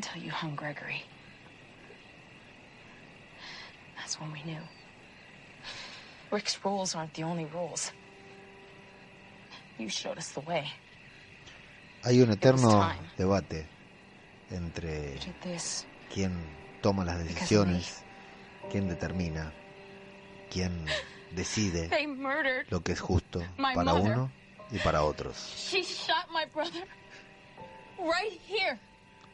Until you hung Gregory. That's when we knew. Rick's rules aren't the only rules. You showed us the way. Hay un eterno debate entre quién toma las decisiones, quién determina, quién decide lo que es justo para uno y para otros. She shot my brother. Right here.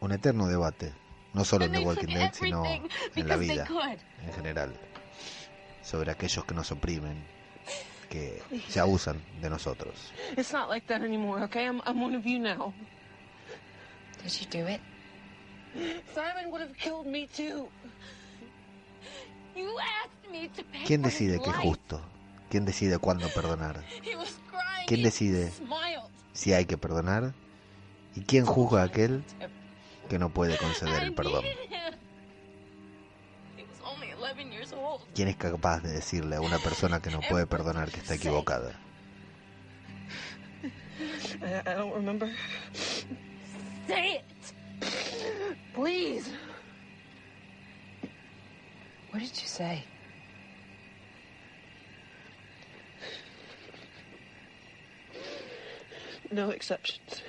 Un eterno debate, no solo en The Walking Dead, sino en la vida en general, sobre aquellos que nos oprimen, que se abusan de nosotros. It's not like that anymore, okay? I'm, I'm one of you now. Did you do it? Simon would have killed me too. You asked me to pay ¿Quién decide qué es justo? ¿Quién decide cuándo perdonar? ¿Quién decide si hay que perdonar? ¿Y quién juzga a aquel que no puede conceder el perdón? needed him. He was only 11 years old. ¿Quién es capaz de decirle a una persona que no puede perdonar que está equivocada? I, I don't remember. Say it. Please. What did you say? No exceptions.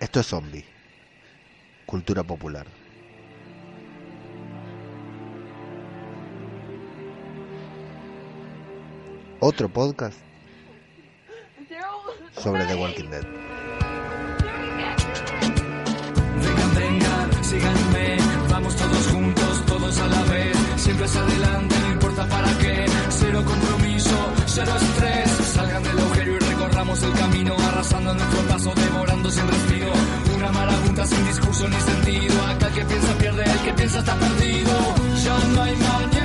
Esto es zombie. Cultura popular. Otro podcast sobre The Walking Dead. Vengan, vengan, síganme, vamos todos juntos, todos a la vez, siempre hacia adelante, no importa para qué, cero compromiso, cero estrés, salgan del agujero y recorramos el camino, arrasando nuestro paso, devorando sin respiro, una marabunta sin discurso ni sentido, acá el que piensa pierde, el que piensa está perdido, ya no hay mañana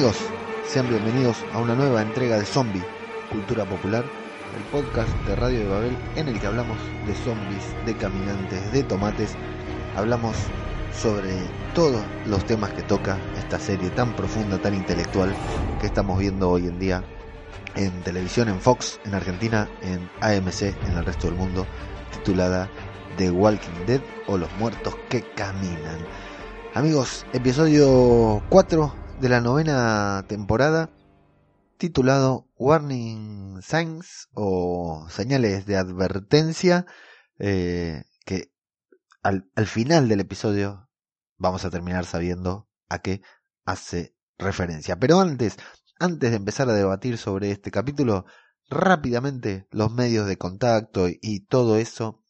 amigos? Sean bienvenidos a una nueva entrega de Zombie, Cultura Popular, el podcast de Radio de Babel en el que hablamos de zombies, de caminantes, de tomates. Hablamos sobre todos los temas que toca esta serie tan profunda, tan intelectual que estamos viendo hoy en día en televisión, en Fox, en Argentina, en AMC, en el resto del mundo, titulada The Walking Dead o Los Muertos que Caminan. Amigos, episodio 4 de la novena temporada, titulado Warning Signs o señales de advertencia, eh, que al, al final del episodio vamos a terminar sabiendo a qué hace referencia. Pero antes, antes de empezar a debatir sobre este capítulo, rápidamente los medios de contacto y, y todo eso,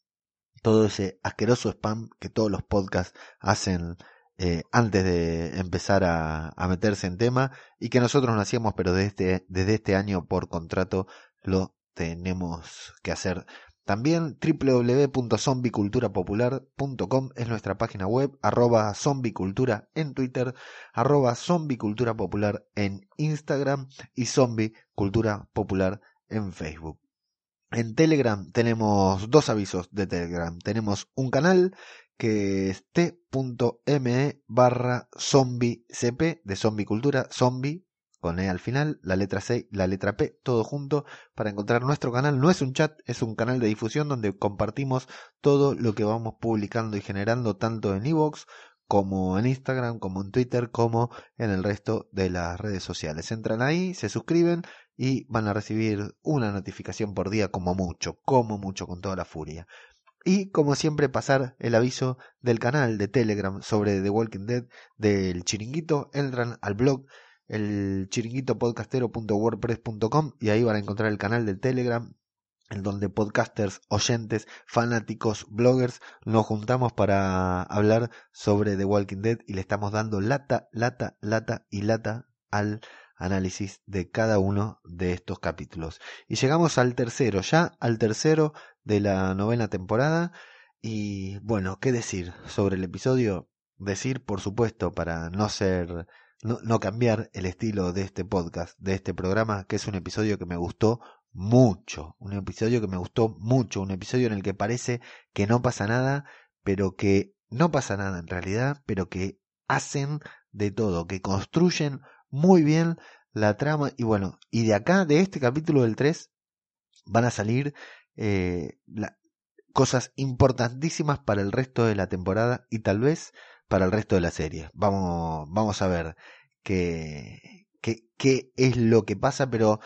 todo ese asqueroso spam que todos los podcasts hacen eh, antes de empezar a, meterse en tema y que nosotros no hacíamos, pero desde este, desde este año por contrato lo tenemos que hacer. También www.zombiculturapopular.com es nuestra página web, arroba zombicultura en Twitter, arroba zombicultura popular en Instagram y zombicultura popular en Facebook. En Telegram tenemos dos avisos de Telegram. Tenemos un canal que es t.me barra zombiecp de zombicultura, zombie con E al final, la letra C, la letra P, todo junto para encontrar nuestro canal. No es un chat, es un canal de difusión donde compartimos todo lo que vamos publicando y generando tanto en iVoox como en Instagram, como en Twitter, como en el resto de las redes sociales. Entran ahí, se suscriben y van a recibir una notificación por día como mucho, como mucho, con toda la furia. Y como siempre pasar el aviso del canal de Telegram sobre The Walking Dead del chiringuito, entran al blog el chiringuitopodcastero.wordpress.com y ahí van a encontrar el canal del Telegram en donde podcasters, oyentes, fanáticos, bloggers nos juntamos para hablar sobre The Walking Dead y le estamos dando lata, lata, lata y lata al análisis de cada uno de estos capítulos. Y llegamos al tercero, ya al tercero de la novena temporada. Y bueno, ¿qué decir sobre el episodio? Decir, por supuesto, para no ser, no, no cambiar el estilo de este podcast, de este programa, que es un episodio que me gustó mucho, un episodio que me gustó mucho, un episodio en el que parece que no pasa nada, pero que no pasa nada en realidad, pero que hacen de todo, que construyen muy bien la trama y bueno, y de acá, de este capítulo del 3, van a salir eh, cosas importantísimas para el resto de la temporada y tal vez para el resto de la serie. Vamos, vamos a ver qué, qué, qué es lo que pasa, pero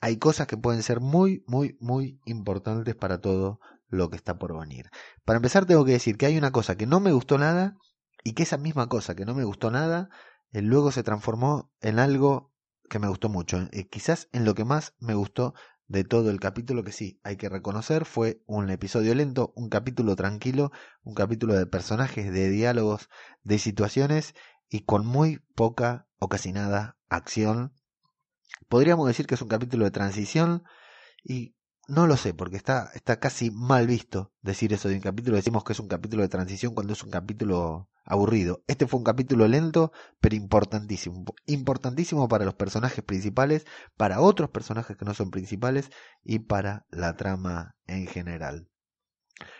hay cosas que pueden ser muy, muy, muy importantes para todo lo que está por venir. Para empezar, tengo que decir que hay una cosa que no me gustó nada y que esa misma cosa que no me gustó nada, eh, luego se transformó en algo que me gustó mucho. Eh, quizás en lo que más me gustó de todo el capítulo, que sí, hay que reconocer, fue un episodio lento, un capítulo tranquilo, un capítulo de personajes, de diálogos, de situaciones y con muy poca o casi nada acción. Podríamos decir que es un capítulo de transición y no lo sé, porque está, está casi mal visto decir eso de un capítulo. Decimos que es un capítulo de transición cuando es un capítulo aburrido. Este fue un capítulo lento, pero importantísimo. Importantísimo para los personajes principales, para otros personajes que no son principales y para la trama en general.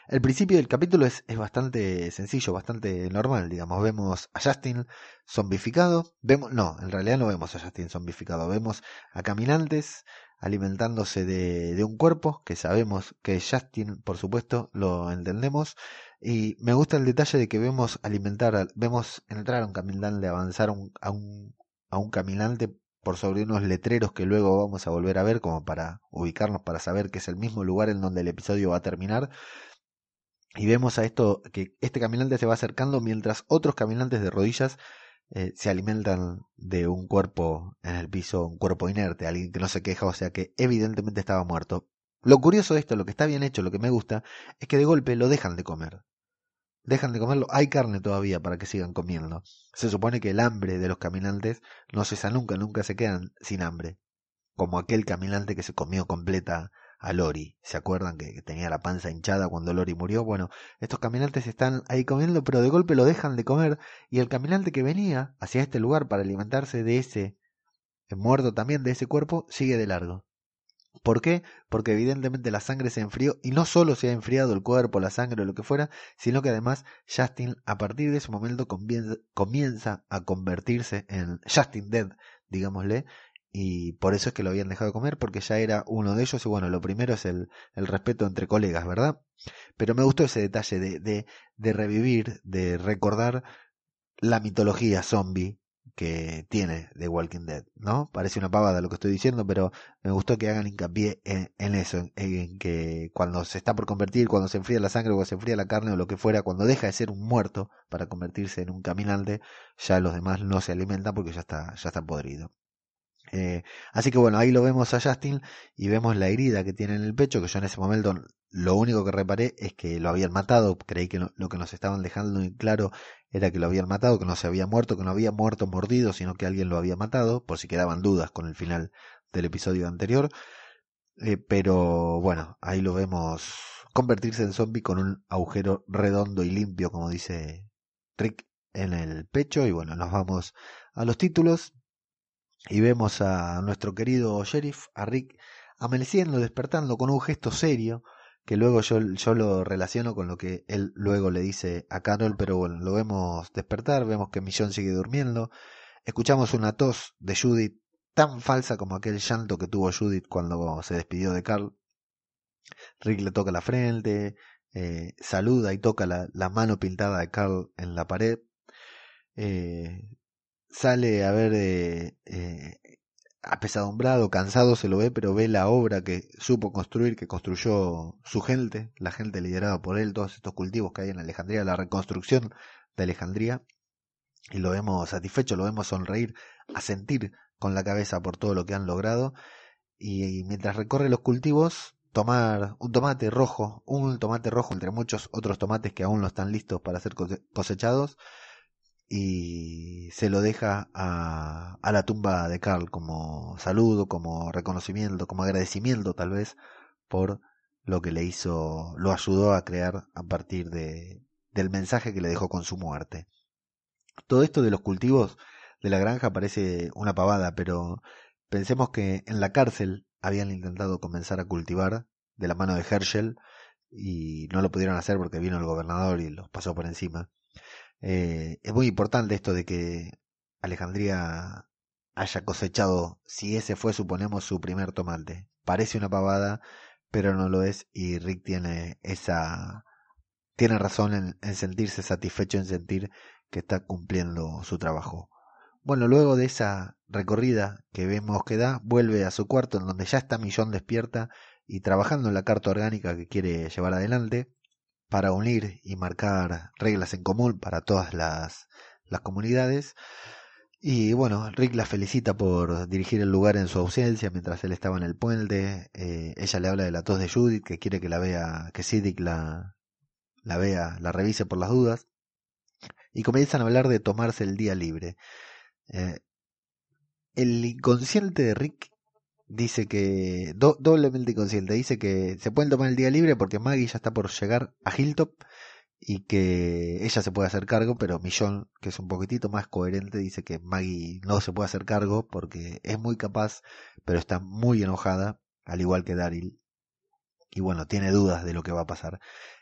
El principio del capítulo es, es, bastante sencillo, bastante normal, digamos. Vemos a Justin zombificado. Vemos, no, en realidad no vemos a Justin zombificado. Vemos a caminantes alimentándose de, un cuerpo, que sabemos que es Justin, por supuesto, lo entendemos. Y me gusta el detalle de que vemos alimentar, vemos entrar a un caminante, avanzar a un caminante por sobre unos letreros que luego vamos a volver a ver como para ubicarnos, para saber que es el mismo lugar en donde el episodio va a terminar. Y vemos a esto que este caminante se va acercando mientras otros caminantes de rodillas eh, se alimentan de un cuerpo en el piso, un cuerpo inerte, alguien que no se queja, o sea que evidentemente estaba muerto. Lo curioso de esto, lo que está bien hecho, lo que me gusta, es que de golpe lo dejan de comer. Dejan de comerlo, hay carne todavía para que sigan comiendo. Se supone que el hambre de los caminantes no cesa nunca, nunca se quedan sin hambre. Como aquel caminante que se comió completa a Lori. ¿Se acuerdan que tenía la panza hinchada cuando Lori murió? Bueno, estos caminantes están ahí comiendo, pero de golpe lo dejan de comer y el caminante que venía hacia este lugar para alimentarse de ese muerto también de ese cuerpo sigue de largo. ¿Por qué? Porque evidentemente la sangre se enfrió y no solo se ha enfriado el cuerpo, la sangre o lo que fuera, sino que además Justin a partir de ese momento comienza a convertirse en Justin Dead, digámosle, y por eso es que lo habían dejado comer porque ya era uno de ellos y bueno, lo primero es el, el respeto entre colegas, ¿verdad? Pero me gustó ese detalle de, de, de revivir, de recordar la mitología zombie que tiene The Walking Dead, ¿no? Parece una pavada lo que estoy diciendo, pero me gustó que hagan hincapié en, eso, en, que cuando se está por convertir, cuando se enfría la sangre, cuando se enfría la carne o lo que fuera, cuando deja de ser un muerto para convertirse en un caminante, ya los demás no se alimentan porque ya está, ya está podrido. Eh, así que bueno, ahí lo vemos a Justin y vemos la herida que tiene en el pecho, que yo en ese momento lo único que reparé es que lo habían matado, creí que lo que nos estaban dejando en claro era que lo habían matado, que no se había muerto, que no había muerto mordido, sino que alguien lo había matado, por si quedaban dudas con el final del episodio anterior. Eh, pero bueno, ahí lo vemos convertirse en zombie con un agujero redondo y limpio, como dice Rick en el pecho. Y bueno, nos vamos a los títulos y vemos a nuestro querido sheriff, a Rick, amaneciendo, despertando con un gesto serio, que luego yo, yo lo relaciono con lo que él luego le dice a Carol, pero bueno, lo vemos despertar, vemos que Millón sigue durmiendo, escuchamos una tos de Judith tan falsa como aquel llanto que tuvo Judith cuando se despidió de Carl. Rick le toca la frente, eh, saluda y toca la, la, mano pintada de Carl en la pared. Eh, sale a ver eh, apesadumbrado, cansado se lo ve, pero ve la obra que supo construir, que construyó su gente, la gente liderada por él, todos estos cultivos que hay en Alejandría, la reconstrucción de Alejandría, y lo vemos satisfecho, lo vemos sonreír, a sentir con la cabeza por todo lo que han logrado, y, y mientras recorre los cultivos, tomar un tomate rojo, un tomate rojo entre muchos otros tomates que aún no están listos para ser cosechados y se lo deja a, a la tumba de Carl como saludo, como reconocimiento, como agradecimiento tal vez por lo que le hizo, lo ayudó a crear a partir de, del mensaje que le dejó con su muerte. Todo esto de los cultivos de la granja parece una pavada, pero pensemos que en la cárcel habían intentado comenzar a cultivar de la mano de Herschel y no lo pudieron hacer porque vino el gobernador y los pasó por encima. Eh, es muy importante esto de que Alejandría haya cosechado, si ese fue, suponemos, su primer tomate. Parece una pavada, pero no lo es y Rick tiene esa tiene razón en, en, sentirse satisfecho en sentir que está cumpliendo su trabajo. Bueno, luego de esa recorrida que vemos que da, vuelve a su cuarto en donde ya está Millón despierta y trabajando en la carta orgánica que quiere llevar adelante para unir y marcar reglas en común para todas las, las comunidades. Y bueno, Rick la felicita por dirigir el lugar en su ausencia mientras él estaba en el puente. Eh, ella le habla de la tos de Judith, que quiere que la vea, que Siddick la, la vea, la revise por las dudas. Y comienzan a hablar de tomarse el día libre. Eh, el inconsciente de Rick dice que, doblemente inconsciente, dice que se pueden tomar el día libre porque Maggie ya está por llegar a Hilltop y que ella se puede hacer cargo, pero Millón, que es un poquitito más coherente, dice que Maggie no se puede hacer cargo porque es muy capaz, pero está muy enojada, al igual que Daryl. Y bueno, tiene dudas de lo que va a pasar.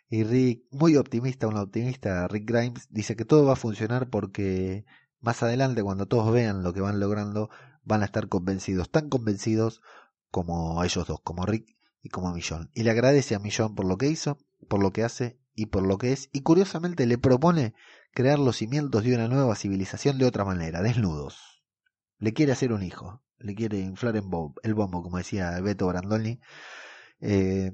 Y Rick, muy optimista, un optimista, Rick Grimes, dice que todo va a funcionar porque más adelante, cuando todos vean lo que van logrando, van a estar convencidos, tan convencidos como ellos dos, como Rick y como Millón. Y le agradece a Millón por lo que hizo, por lo que hace y por lo que es, y curiosamente le propone crear los cimientos de una nueva civilización de otra manera, desnudos. Le quiere hacer un hijo, le quiere inflar en el bombo, como decía Beto Brandoni. Eh,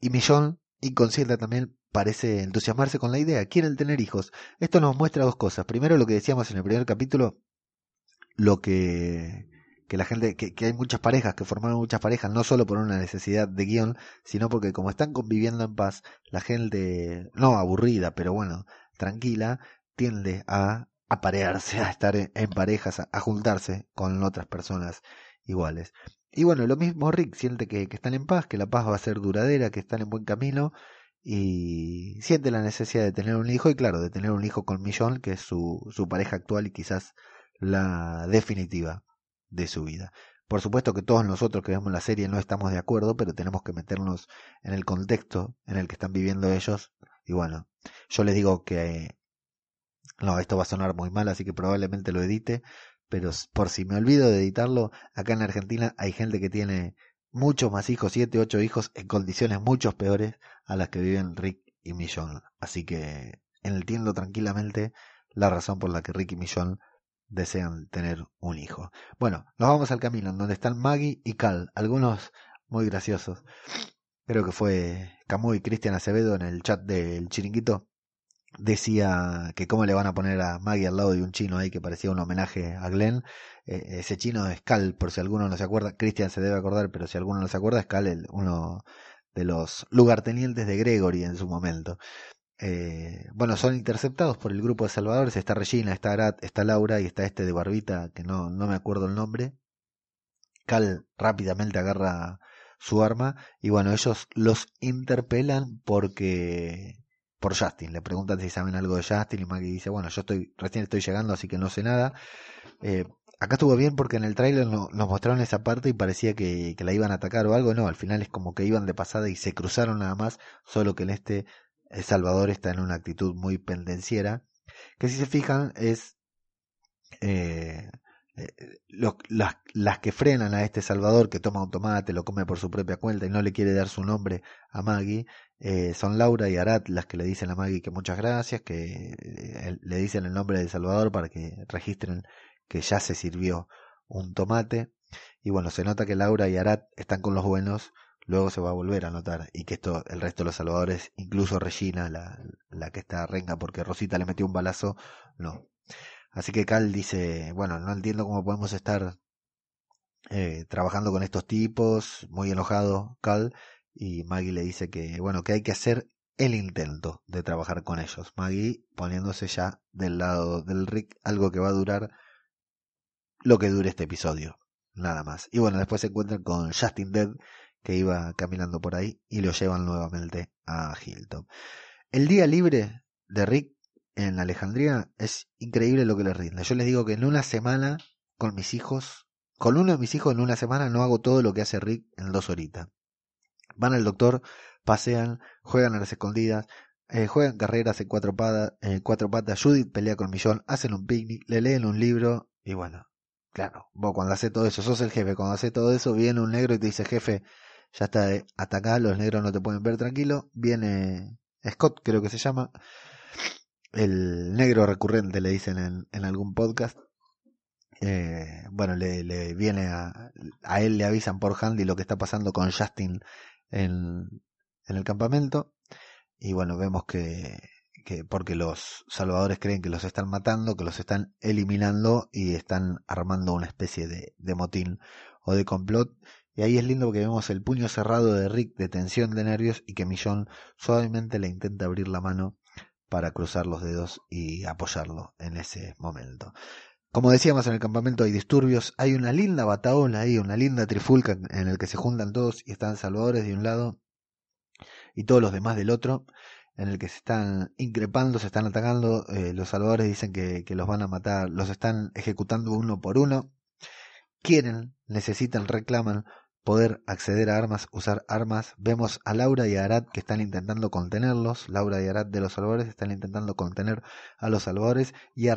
y Millón, inconsciente también, parece entusiasmarse con la idea, quieren tener hijos. Esto nos muestra dos cosas. Primero, lo que decíamos en el primer capítulo, lo que que la gente, que, hay muchas parejas, que formaron muchas parejas, no solo por una necesidad de guion, sino porque como están conviviendo en paz, la gente, no aburrida, pero bueno, tranquila, tiende a aparearse, a estar en, parejas, a, juntarse con otras personas iguales. Y bueno, lo mismo Rick siente que, que están en paz, que la paz va a ser duradera, que están en buen camino y siente la necesidad de tener un hijo y claro, de tener un hijo con Millón, que es su, su pareja actual y quizás la definitiva de su vida. Por supuesto que todos nosotros que vemos la serie no estamos de acuerdo, pero tenemos que meternos en el contexto en el que están viviendo ellos. Y bueno, yo les digo que... No, esto va a sonar muy mal, así que probablemente lo edite, pero por si me olvido de editarlo, acá en Argentina hay gente que tiene muchos más hijos, siete, ocho hijos, en condiciones mucho peores a las que viven Rick y Millón. Así que entiendo tranquilamente la razón por la que Rick y Millón desean tener un hijo. Bueno, nos vamos al camino, donde están Maggie y Cal, algunos muy graciosos. Creo que fue Camus y Cristian Acevedo en el chat del chiringuito. Decía que cómo le van a poner a Maggie al lado de un chino ahí que parecía un homenaje a Glenn. Eh, ese chino es Cal, por si alguno no se acuerda. Cristian se debe acordar, pero si alguno no se acuerda, es Cal, el, uno de los lugartenientes de Gregory en su momento. Eh, bueno, son interceptados por el grupo de salvadores. Está Regina, está Arat, está Laura y está este de Barbita, que no, no me acuerdo el nombre. Cal rápidamente agarra su arma y bueno, ellos los interpelan porque por Justin. Le preguntan si saben algo de Justin y Maggie dice, bueno, yo estoy recién estoy llegando, así que no sé nada. Eh, acá estuvo bien porque en el tráiler nos mostraron esa parte y parecía que, que, la iban a atacar o algo. No, al final es como que iban de pasada y se cruzaron nada más, solo que en este el Salvador está en una actitud muy pendenciera, que si se fijan es eh, eh las, que frenan a este Salvador que toma un tomate, lo come por su propia cuenta y no le quiere dar su nombre a Maggie, eh, son Laura y Arat las que le dicen a Maggie que muchas gracias, que le dicen el nombre de Salvador para que registren que ya se sirvió un tomate. Y bueno, se nota que Laura y Arat están con los buenos luego se va a volver a notar y que esto el resto de los salvadores incluso Regina la, la que está renga porque Rosita le metió un balazo no así que Cal dice bueno no entiendo cómo podemos estar eh, trabajando con estos tipos muy enojado Cal y Maggie le dice que, bueno, que hay que hacer el intento de trabajar con ellos. Maggie poniéndose ya del lado del Rick, algo que va a durar lo que dure este episodio, nada más. Y bueno, después se encuentran con Justin Dead, que iba caminando por ahí, y lo llevan nuevamente a Hilton. El día libre de Rick en Alejandría es increíble lo que le rinde. Yo les digo que en una semana con mis hijos, con uno de mis hijos en una semana no hago todo lo que hace Rick en dos horitas. Van al doctor, pasean, juegan a las escondidas, eh, juegan carreras en cuatro, patas, en cuatro patas, Judith pelea con Millón, hacen un picnic, le leen un libro y bueno, claro, vos cuando hace todo eso, sos el jefe, cuando hace todo eso viene un negro y te dice, jefe, ya está, de atacar, los negros no te pueden ver tranquilo, viene Scott, creo que se llama, el negro recurrente le dicen en, algún podcast, eh, bueno, le, le viene a, a él le avisan por Handy lo que está pasando con Justin en, en el campamento. Y bueno, vemos que, que porque los salvadores creen que los están matando, que los están eliminando y están armando una especie de, de motín o de complot. Y ahí es lindo porque vemos el puño cerrado de Rick de tensión de nervios y que Millón suavemente le intenta abrir la mano para cruzar los dedos y apoyarlo en ese momento. Como decíamos en el campamento hay disturbios, hay una linda bataola ahí, una linda trifulca en el que se juntan todos y están salvadores de un lado y todos los demás del otro, en el que se están increpando, se están atacando, eh, los salvadores dicen que, que los van a matar, los están ejecutando uno por uno, quieren, necesitan, reclaman poder acceder a armas, usar armas. Vemos a Laura y a Arad que están intentando contenerlos. Laura y Arad de los salvadores están intentando contener a los salvadores. Y a,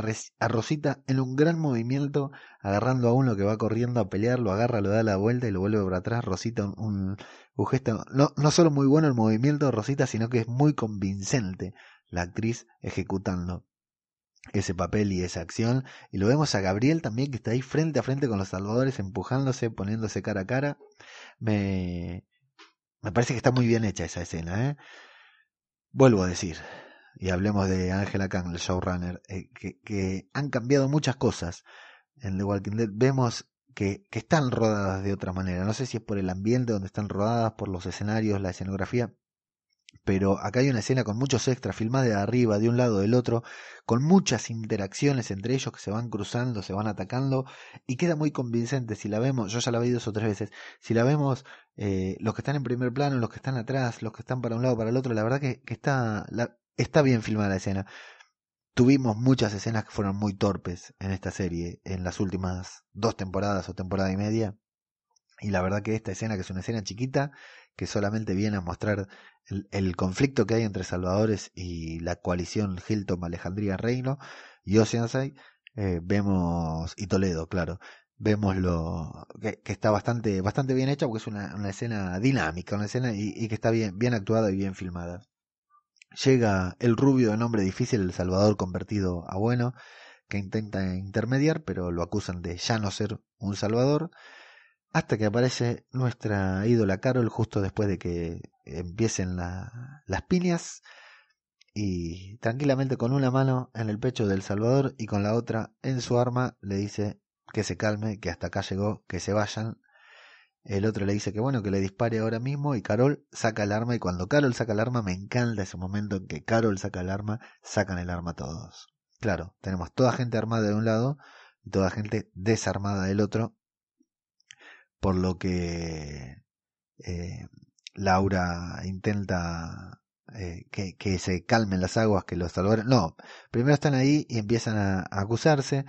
Rosita en un gran movimiento, agarrando a uno que va corriendo a pelear, lo agarra, lo da la vuelta y lo vuelve para atrás. Rosita, un, un gesto, no, no solo muy bueno el movimiento de Rosita, sino que es muy convincente la actriz ejecutando ese papel y esa acción. Y lo vemos a Gabriel también, que está ahí frente a frente con los salvadores, empujándose, poniéndose cara a cara. Me, me parece que está muy bien hecha esa escena. ¿eh? Vuelvo a decir, y hablemos de Angela Kang, el showrunner, eh, que, que, han cambiado muchas cosas en The Walking Dead. Vemos que, que están rodadas de otra manera. No sé si es por el ambiente donde están rodadas, por los escenarios, la escenografía pero acá hay una escena con muchos extras filmada de arriba, de un lado, del otro, con muchas interacciones entre ellos que se van cruzando, se van atacando, y queda muy convincente si la vemos, yo ya la vi dos o tres veces, si la vemos eh, los que están en primer plano, los que están atrás, los que están para un lado, para el otro, la verdad que, que está, la, está bien filmada la escena. Tuvimos muchas escenas que fueron muy torpes en esta serie, en las últimas dos temporadas o temporada y media, y la verdad que esta escena, que es una escena chiquita, que solamente viene a mostrar el, conflicto que hay entre salvadores y la coalición Hilton Alejandría Reino y Oceanside, eh, vemos, y Toledo, claro, vemos lo que, está bastante, bastante bien hecha porque es una, una escena dinámica, una escena y, y, que está bien, bien actuada y bien filmada. Llega el rubio de nombre difícil, el Salvador convertido a bueno, que intenta intermediar, pero lo acusan de ya no ser un Salvador hasta que aparece nuestra ídola Carol justo después de que empiecen la, las piñas y tranquilamente con una mano en el pecho del Salvador y con la otra en su arma le dice que se calme, que hasta acá llegó, que se vayan. El otro le dice que bueno, que le dispare ahora mismo y Carol saca el arma y cuando Carol saca el arma me encanta ese momento en que Carol saca el arma, sacan el arma todos. Claro, tenemos toda gente armada de un lado y toda gente desarmada del otro por lo que eh, Laura intenta eh, que, se calmen las aguas, que los salvadores... No, primero están ahí y empiezan a, acusarse.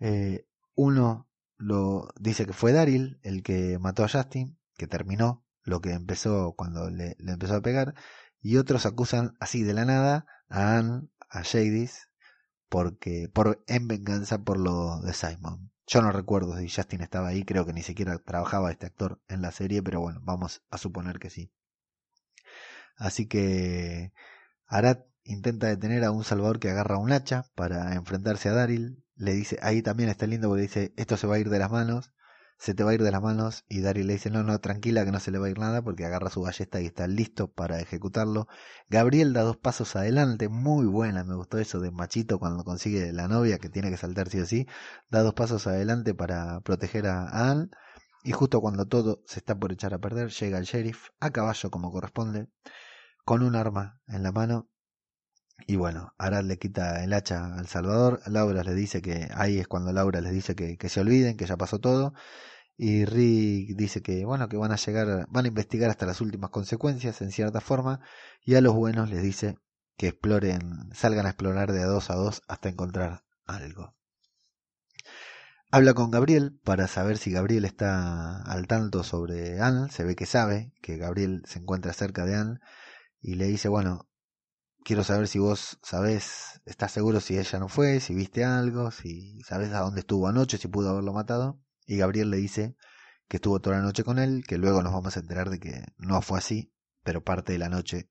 Eh, uno lo dice que fue Daryl el que mató a Justin, que terminó lo que empezó cuando le, le empezó a pegar, y otros acusan así de la nada a Anne, a Jadis, porque por en venganza por lo de Simon. Yo no recuerdo si Justin estaba ahí, creo que ni siquiera trabajaba este actor en la serie, pero bueno, vamos a suponer que sí. Así que Arad intenta detener a un salvador que agarra un hacha para enfrentarse a Daryl. Le dice, ahí también está lindo porque dice, esto se va a ir de las manos se te va a ir de las manos y Daryl le dice no, no, tranquila que no se le va a ir nada porque agarra su ballesta y está listo para ejecutarlo. Gabriel da dos pasos adelante, muy buena, me gustó eso de machito cuando consigue la novia que tiene que saltar sí o sí, da dos pasos adelante para proteger a Anne Y justo cuando todo se está por echar a perder, llega el sheriff a caballo como corresponde, con un arma en la mano. Y bueno, Arad le quita el hacha al Salvador. Laura le dice que ahí es cuando Laura les dice que, que se olviden, que ya pasó todo. Y Rick dice que bueno, que van a llegar, van a investigar hasta las últimas consecuencias en cierta forma. Y a los buenos les dice que exploren, salgan a explorar de dos a dos hasta encontrar algo. Habla con Gabriel para saber si Gabriel está al tanto sobre Anne. Se ve que sabe que Gabriel se encuentra cerca de Anne. Y le dice, bueno, quiero saber si vos sabés, estás seguro si ella no fue, si viste algo, si sabés a dónde estuvo anoche, si pudo haberlo matado. Y Gabriel le dice que estuvo toda la noche con él, que luego nos vamos a enterar de que no fue así, pero parte de la noche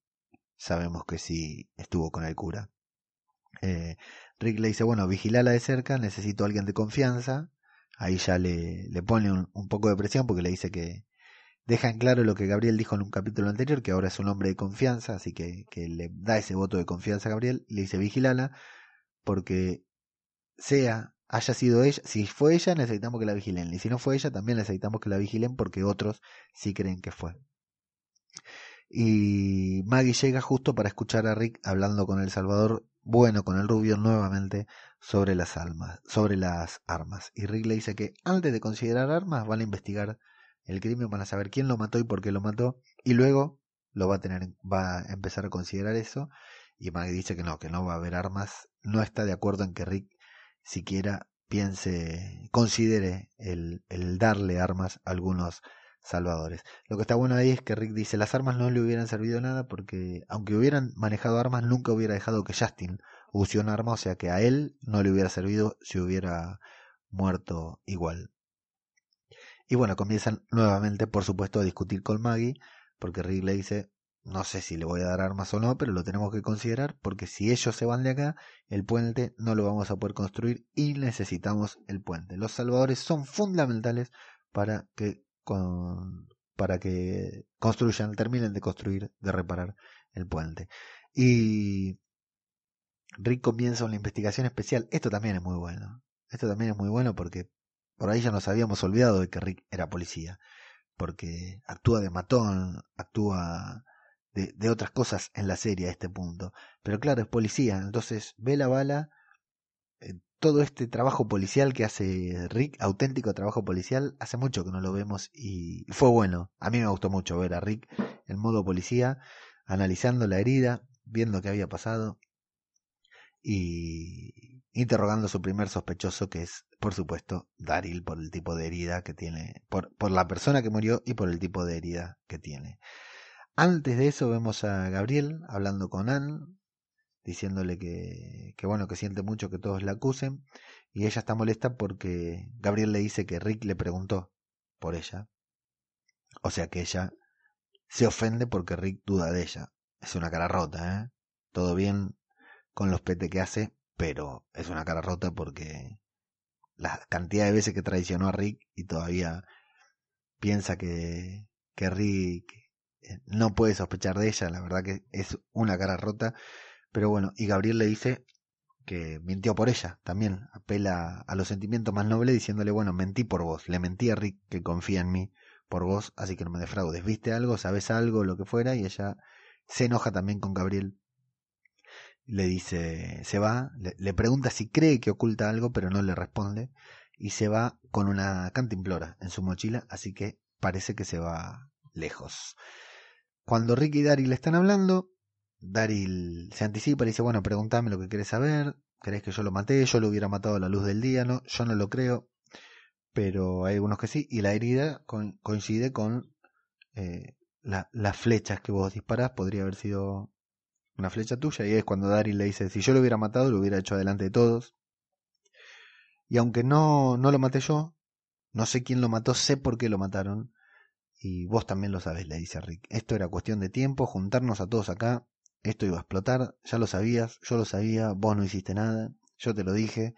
sabemos que sí estuvo con el cura. Eh, Rick le dice, bueno, vigilala de cerca, necesito a alguien de confianza. Ahí ya le, le pone un, un, poco de presión porque le dice que deja en claro lo que Gabriel dijo en un capítulo anterior, que ahora es un hombre de confianza, así que, que le da ese voto de confianza a Gabriel. Le dice, vigilala, porque sea, haya sido ella, si fue ella necesitamos que la vigilen, y si no fue ella también necesitamos que la vigilen porque otros sí creen que fue. Y Maggie llega justo para escuchar a Rick hablando con El Salvador, bueno, con el rubio nuevamente sobre las almas, sobre las armas. Y Rick le dice que antes de considerar armas van a investigar el crimen, van a saber quién lo mató y por qué lo mató, y luego lo va a tener, va a empezar a considerar eso. Y Maggie dice que no, que no va a haber armas, no está de acuerdo en que Rick siquiera piense, considere el, el darle armas a algunos salvadores. Lo que está bueno ahí es que Rick dice las armas no le hubieran servido nada porque aunque hubieran manejado armas nunca hubiera dejado que Justin use un arma, o sea que a él no le hubiera servido si hubiera muerto igual. Y bueno, comienzan nuevamente, por supuesto, a discutir con Maggie, porque Rick le dice, no sé si le voy a dar armas o no, pero lo tenemos que considerar, porque si ellos se van de acá, el puente no lo vamos a poder construir y necesitamos el puente. Los salvadores son fundamentales para que con, para que construyan, terminen de construir, de reparar el puente. Y Rick comienza una investigación especial. Esto también es muy bueno. Esto también es muy bueno porque por ahí ya nos habíamos olvidado de que Rick era policía. Porque actúa de matón, actúa de, de otras cosas en la serie a este punto. Pero claro, es policía. Entonces ve la bala todo este trabajo policial que hace Rick, auténtico trabajo policial, hace mucho que no lo vemos y fue bueno. A mí me gustó mucho ver a Rick en modo policía, analizando la herida, viendo qué había pasado y interrogando a su primer sospechoso que es, por supuesto, Daryl por el tipo de herida que tiene, por, por la persona que murió y por el tipo de herida que tiene. Antes de eso vemos a Gabriel hablando con Anne, diciéndole que, que bueno, que siente mucho que todos la acusen, y ella está molesta porque Gabriel le dice que Rick le preguntó por ella. O sea que ella se ofende porque Rick duda de ella. Es una cara rota, ¿eh? Todo bien con los pete que hace, pero es una cara rota porque la cantidad de veces que traicionó a Rick y todavía piensa que, que Rick eh, no puede sospechar de ella, la verdad que es una cara rota pero bueno, y Gabriel le dice que mintió por ella, también apela a los sentimientos más nobles diciéndole, bueno, mentí por vos, le mentí a Rick que confía en mí por vos, así que no me defraudes, viste algo, sabes algo, lo que fuera, y ella se enoja también con Gabriel. Le dice, se va, le, pregunta si cree que oculta algo, pero no le responde, y se va con una cantimplora en su mochila, así que parece que se va lejos. Cuando Rick y Daryl están hablando, Daryl se anticipa y dice, bueno, pregúntame lo que querés saber, ¿querés que yo lo maté? Yo lo hubiera matado a la luz del día, ¿no? Yo no lo creo, pero hay algunos que sí, y la herida coincide con eh, la, las flechas que vos disparás, podría haber sido una flecha tuya, y es cuando Daryl le dice, si yo lo hubiera matado, lo hubiera hecho adelante de todos. Y aunque no, no lo maté yo, no sé quién lo mató, sé por qué lo mataron. Y vos también lo sabes, le dice Rick. Esto era cuestión de tiempo, juntarnos a todos acá, esto iba a explotar, ya lo sabías, yo lo sabía, vos no hiciste nada, yo te lo dije.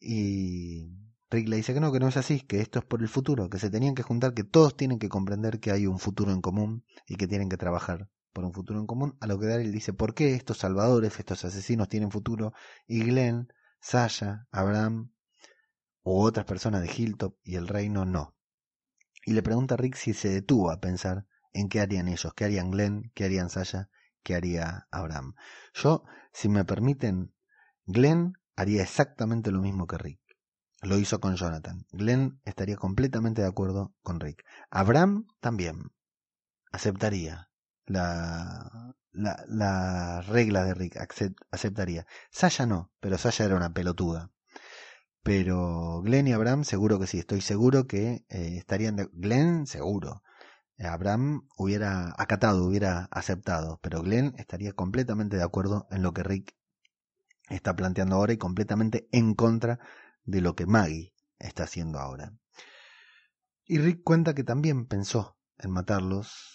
Y Rick le dice que no, que no es así, que esto es por el futuro, que se tenían que juntar, que todos tienen que comprender que hay un futuro en común y que tienen que trabajar por un futuro en común. A lo que Daryl dice, ¿por qué estos salvadores, estos asesinos tienen futuro? Y Glenn, Sasha, Abraham u otras personas de Hilltop y el reino no. y le pregunta a Rick si se detuvo a pensar en qué harían ellos, qué harían Glenn, qué harían Sasha, qué haría Abraham. Yo, si me permiten, Glenn haría exactamente lo mismo que Rick. Lo hizo con Jonathan. Glenn estaría completamente de acuerdo con Rick. Abraham también aceptaría la, la, la regla de Rick, aceptaría. Sasha no, pero Sasha era una pelotuda. Pero Glenn y Abraham seguro que sí, estoy seguro que eh, estarían de... Glenn seguro. Abraham hubiera acatado, hubiera aceptado, pero Glenn estaría completamente de acuerdo en lo que Rick está planteando ahora y completamente en contra de lo que Maggie está haciendo ahora. Y Rick cuenta que también pensó en matarlos,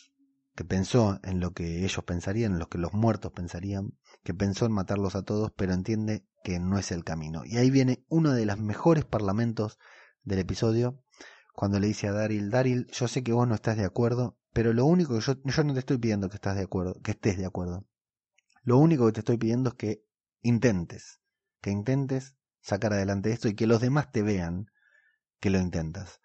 que pensó en lo que ellos pensarían, en lo que los muertos pensarían, que pensó en matarlos a todos, pero entiende que no es el camino. Y ahí viene uno de los mejores parlamentos del episodio, cuando le dice a Daryl, Daryl, yo sé que vos no estás de acuerdo, pero lo único que yo, yo no te estoy pidiendo que estás de acuerdo, que estés de acuerdo. Lo único que te estoy pidiendo es que intentes, que intentes sacar adelante esto y que los demás te vean que lo intentas.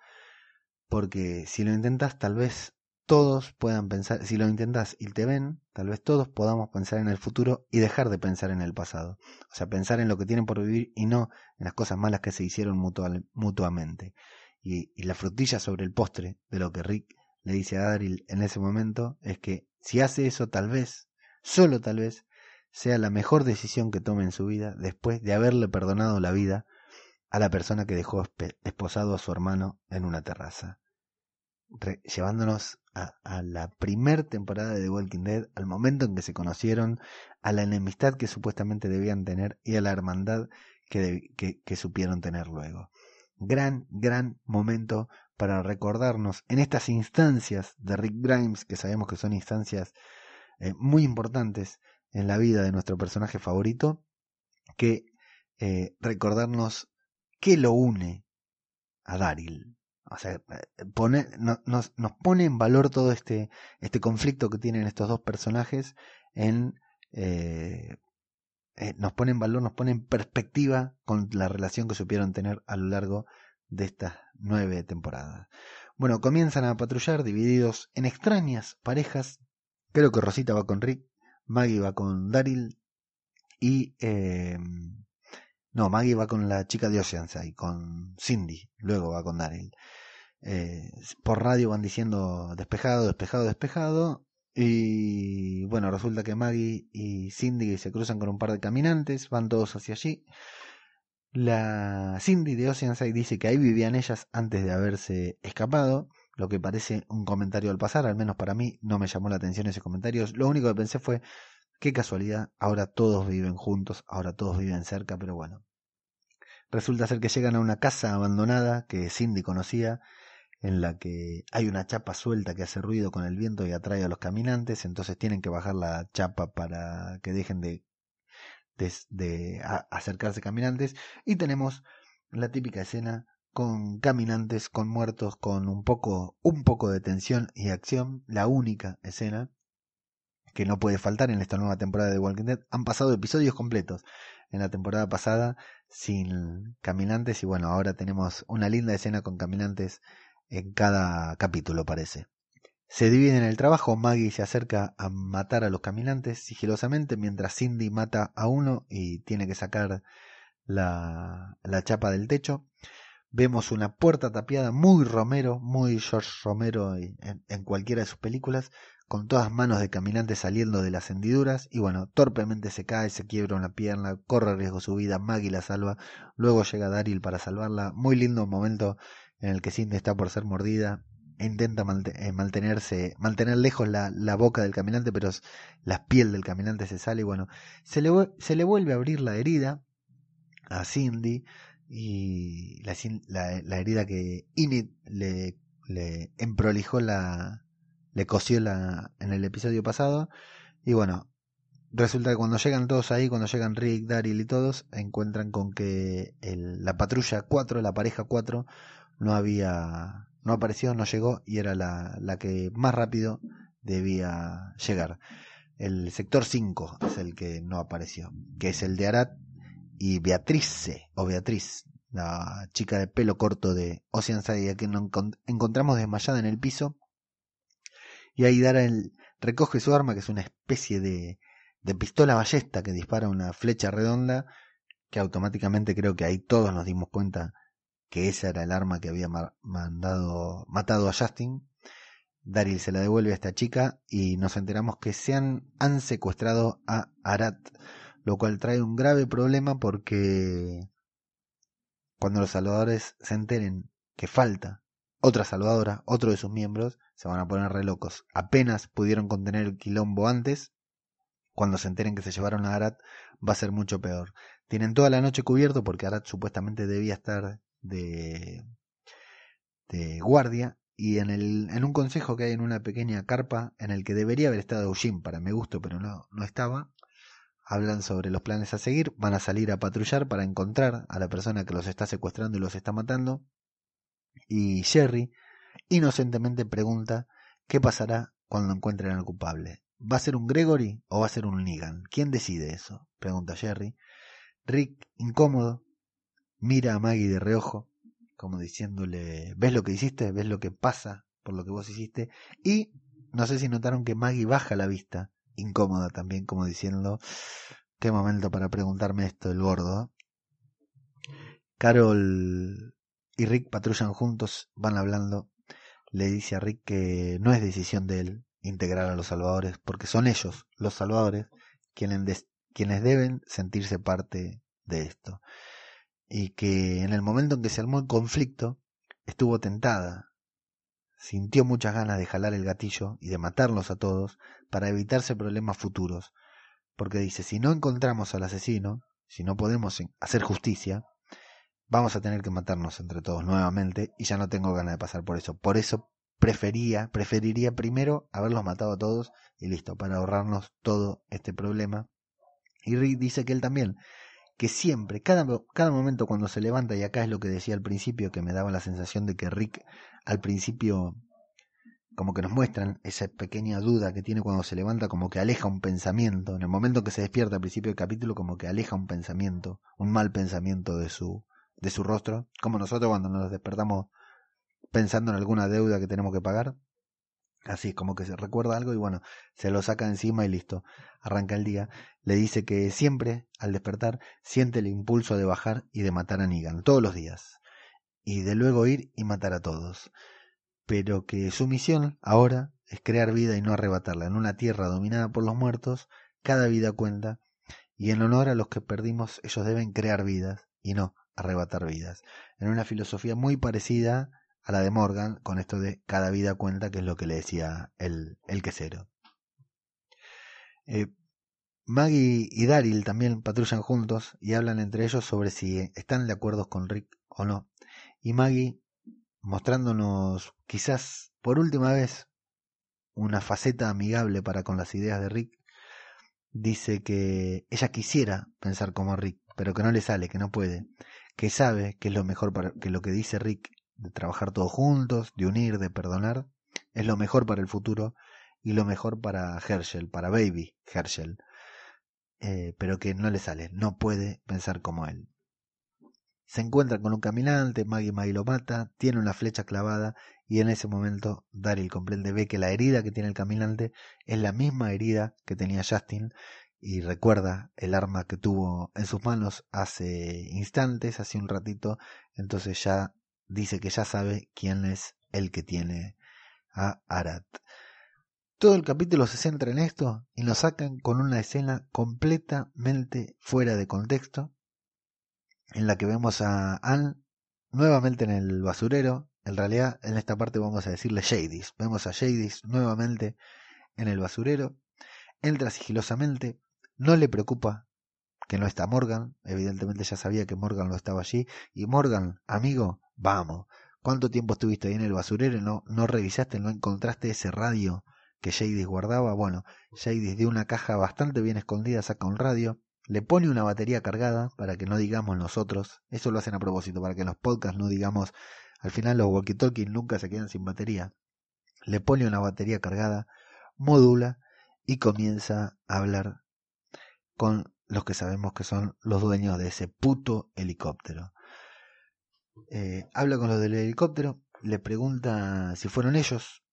Porque si lo intentas, tal vez todos puedan pensar, si lo intentas y te ven, tal vez todos podamos pensar en el futuro y dejar de pensar en el pasado. O sea, pensar en lo que tienen por vivir y no en las cosas malas que se hicieron mutuamente. Y, y, la frutilla sobre el postre de lo que Rick le dice a Daryl en ese momento es que si hace eso, tal vez, solo tal vez, sea la mejor decisión que tome en su vida después de haberle perdonado la vida a la persona que dejó esposado a su hermano en una terraza. Llevándonos a, la primer temporada de The Walking Dead, al momento en que se conocieron, a la enemistad que supuestamente debían tener y a la hermandad que, supieron tener luego. Gran, gran momento para recordarnos en estas instancias de Rick Grimes, que sabemos que son instancias eh, muy importantes, en la vida de nuestro personaje favorito que eh, recordarnos qué lo une a Daryl. O sea, eh, nos, pone en valor todo este, este conflicto que tienen estos dos personajes en, eh, nos pone en valor, nos pone en perspectiva con la relación que supieron tener a lo largo de estas nueve temporadas. Bueno, comienzan a patrullar divididos en extrañas parejas. Creo que Rosita va con Rick, Maggie va con Daryl y... Eh, no, Maggie va con la chica de Oceanside, con Cindy, luego va con Daryl. Eh, por radio van diciendo despejado, despejado, despejado. Y bueno, resulta que Maggie y Cindy se cruzan con un par de caminantes, van todos hacia allí. La Cindy de Oceanside dice que ahí vivían ellas antes de haberse escapado lo que parece un comentario al pasar, al menos para mí no me llamó la atención ese comentario. Lo único que pensé fue, qué casualidad, ahora todos viven juntos, ahora todos viven cerca, pero bueno. Resulta ser que llegan a una casa abandonada que Cindy conocía, en la que hay una chapa suelta que hace ruido con el viento y atrae a los caminantes, entonces tienen que bajar la chapa para que dejen de, de, acercarse caminantes, y tenemos la típica escena con caminantes, con muertos, con un poco, un poco de tensión y acción, la única escena que no puede faltar en esta nueva temporada de Walking Dead. Han pasado episodios completos en la temporada pasada sin caminantes y bueno, ahora tenemos una linda escena con caminantes en cada capítulo parece. Se dividen el trabajo, Maggie se acerca a matar a los caminantes sigilosamente mientras Cindy mata a uno y tiene que sacar la, la chapa del techo. Vemos una puerta tapiada muy Romero, muy George Romero en, cualquiera de sus películas, con todas manos de caminantes saliendo de las hendiduras, y bueno, torpemente se cae, se quiebra una pierna, corre riesgo su vida, Maggie la salva, luego llega Daryl para salvarla, muy lindo momento en el que Cindy está por ser mordida, intenta eh, mantenerse, mantener lejos la, la, boca del caminante, pero la piel del caminante se sale y bueno, se le, se le vuelve a abrir la herida a Cindy, y la, la, herida que Init le, le emprolijó la le cosió la en el episodio pasado y bueno resulta que cuando llegan todos ahí cuando llegan Rick Daryl y todos encuentran con que la patrulla 4 la pareja 4 no había no apareció no llegó y era la, la que más rápido debía llegar el sector 5 es el que no apareció que es el de Arat y Beatrice, o Beatriz, la chica de pelo corto de Oceanside, que nos encontramos desmayada en el piso. Y ahí Daryl recoge su arma, que es una especie de, de pistola ballesta que dispara una flecha redonda, que automáticamente creo que ahí todos nos dimos cuenta que esa era el arma que había mandado, matado a Justin. Daryl se la devuelve a esta chica y nos enteramos que se han, han secuestrado a Arat, lo cual trae un grave problema porque cuando los salvadores se enteren que falta otra salvadora, otro de sus miembros, se van a poner re locos. Apenas pudieron contener el quilombo antes, cuando se enteren que se llevaron a Arat, va a ser mucho peor. Tienen toda la noche cubierto porque Arat supuestamente debía estar de, guardia y en, el, en un consejo que hay en una pequeña carpa en el que debería haber estado Eugene para mi gusto, pero no, no estaba, hablan sobre los planes a seguir, van a salir a patrullar para encontrar a la persona que los está secuestrando y los está matando. Y Jerry inocentemente pregunta qué pasará cuando encuentren al culpable. ¿Va a ser un Gregory o va a ser un Negan? ¿Quién decide eso? pregunta Jerry. Rick, incómodo, mira a Maggie de reojo, como diciéndole, ¿ves lo que hiciste? ¿Ves lo que pasa por lo que vos hiciste? Y no sé si notaron que Maggie baja la vista incómoda también, como diciendo, qué momento para preguntarme esto el gordo. Carol y Rick patrullan juntos, van hablando. Le dice a Rick que no es decisión de él integrar a los salvadores, porque son ellos, los salvadores, quienes, quienes deben sentirse parte de esto. Y que en el momento en que se armó el conflicto, estuvo tentada sintió muchas ganas de jalar el gatillo y de matarlos a todos para evitarse problemas futuros, porque dice, si no encontramos al asesino, si no podemos hacer justicia, vamos a tener que matarnos entre todos nuevamente y ya no tengo ganas de pasar por eso. Por eso prefería, preferiría primero haberlos matado a todos y listo, para ahorrarnos todo este problema. Y Rick dice que él también, que siempre, cada, cada momento cuando se levanta, y acá es lo que decía al principio, que me daba la sensación de que Rick al principio como que nos muestran esa pequeña duda que tiene cuando se levanta, como que aleja un pensamiento, en el momento que se despierta al principio del capítulo, como que aleja un pensamiento, un mal pensamiento de su, de su rostro, como nosotros cuando nos despertamos pensando en alguna deuda que tenemos que pagar, así como que se recuerda algo y bueno, se lo saca encima y listo, arranca el día, le dice que siempre, al despertar, siente el impulso de bajar y de matar a Negan, todos los días, y de luego ir y matar a todos. Pero que su misión ahora es crear vida y no arrebatarla. En una tierra dominada por los muertos, cada vida cuenta, y en honor a los que perdimos, ellos deben crear vidas y no arrebatar vidas. En una filosofía muy parecida a la de Morgan, con esto de cada vida cuenta, que es lo que le decía el, el quesero. Eh, Maggie y Daryl también patrullan juntos y hablan entre ellos sobre si están de acuerdo con Rick o no y Maggie mostrándonos quizás por última vez una faceta amigable para con las ideas de Rick, dice que ella quisiera pensar como Rick, pero que no le sale, que no puede, que sabe que es lo mejor para que lo que dice Rick de trabajar todos juntos, de unir, de perdonar, es lo mejor para el futuro y lo mejor para Herschel, para Baby Herschel, eh, pero que no le sale, no puede pensar como él. Se encuentra con un caminante, Maggie Maggie lo mata, tiene una flecha clavada y en ese momento Daryl comprende, ve que la herida que tiene el caminante es la misma herida que tenía Justin y recuerda el arma que tuvo en sus manos hace instantes, hace un ratito, entonces ya dice que ya sabe quién es el que tiene a Arat. Todo el capítulo se centra en esto y nos sacan con una escena completamente fuera de contexto, en la que vemos a Anne nuevamente en el basurero. En realidad, en esta parte vamos a decirle Jadis. Vemos a Jadis nuevamente en el basurero. Entra sigilosamente. No le preocupa que no está Morgan. Evidentemente ya sabía que Morgan no estaba allí. Y Morgan, amigo, vamos. ¿Cuánto tiempo estuviste ahí en el basurero? ¿No, revisaste, no encontraste ese radio que Jadis guardaba? Bueno, Jadis de una caja bastante bien escondida saca un radio le pone una batería cargada para que no digamos nosotros, eso lo hacen a propósito, para que en los podcasts no digamos, al final los walkie-talkie nunca se quedan sin batería. Le pone una batería cargada, modula y comienza a hablar con los que sabemos que son los dueños de ese puto helicóptero. Eh, habla con los del helicóptero, le pregunta si fueron ellos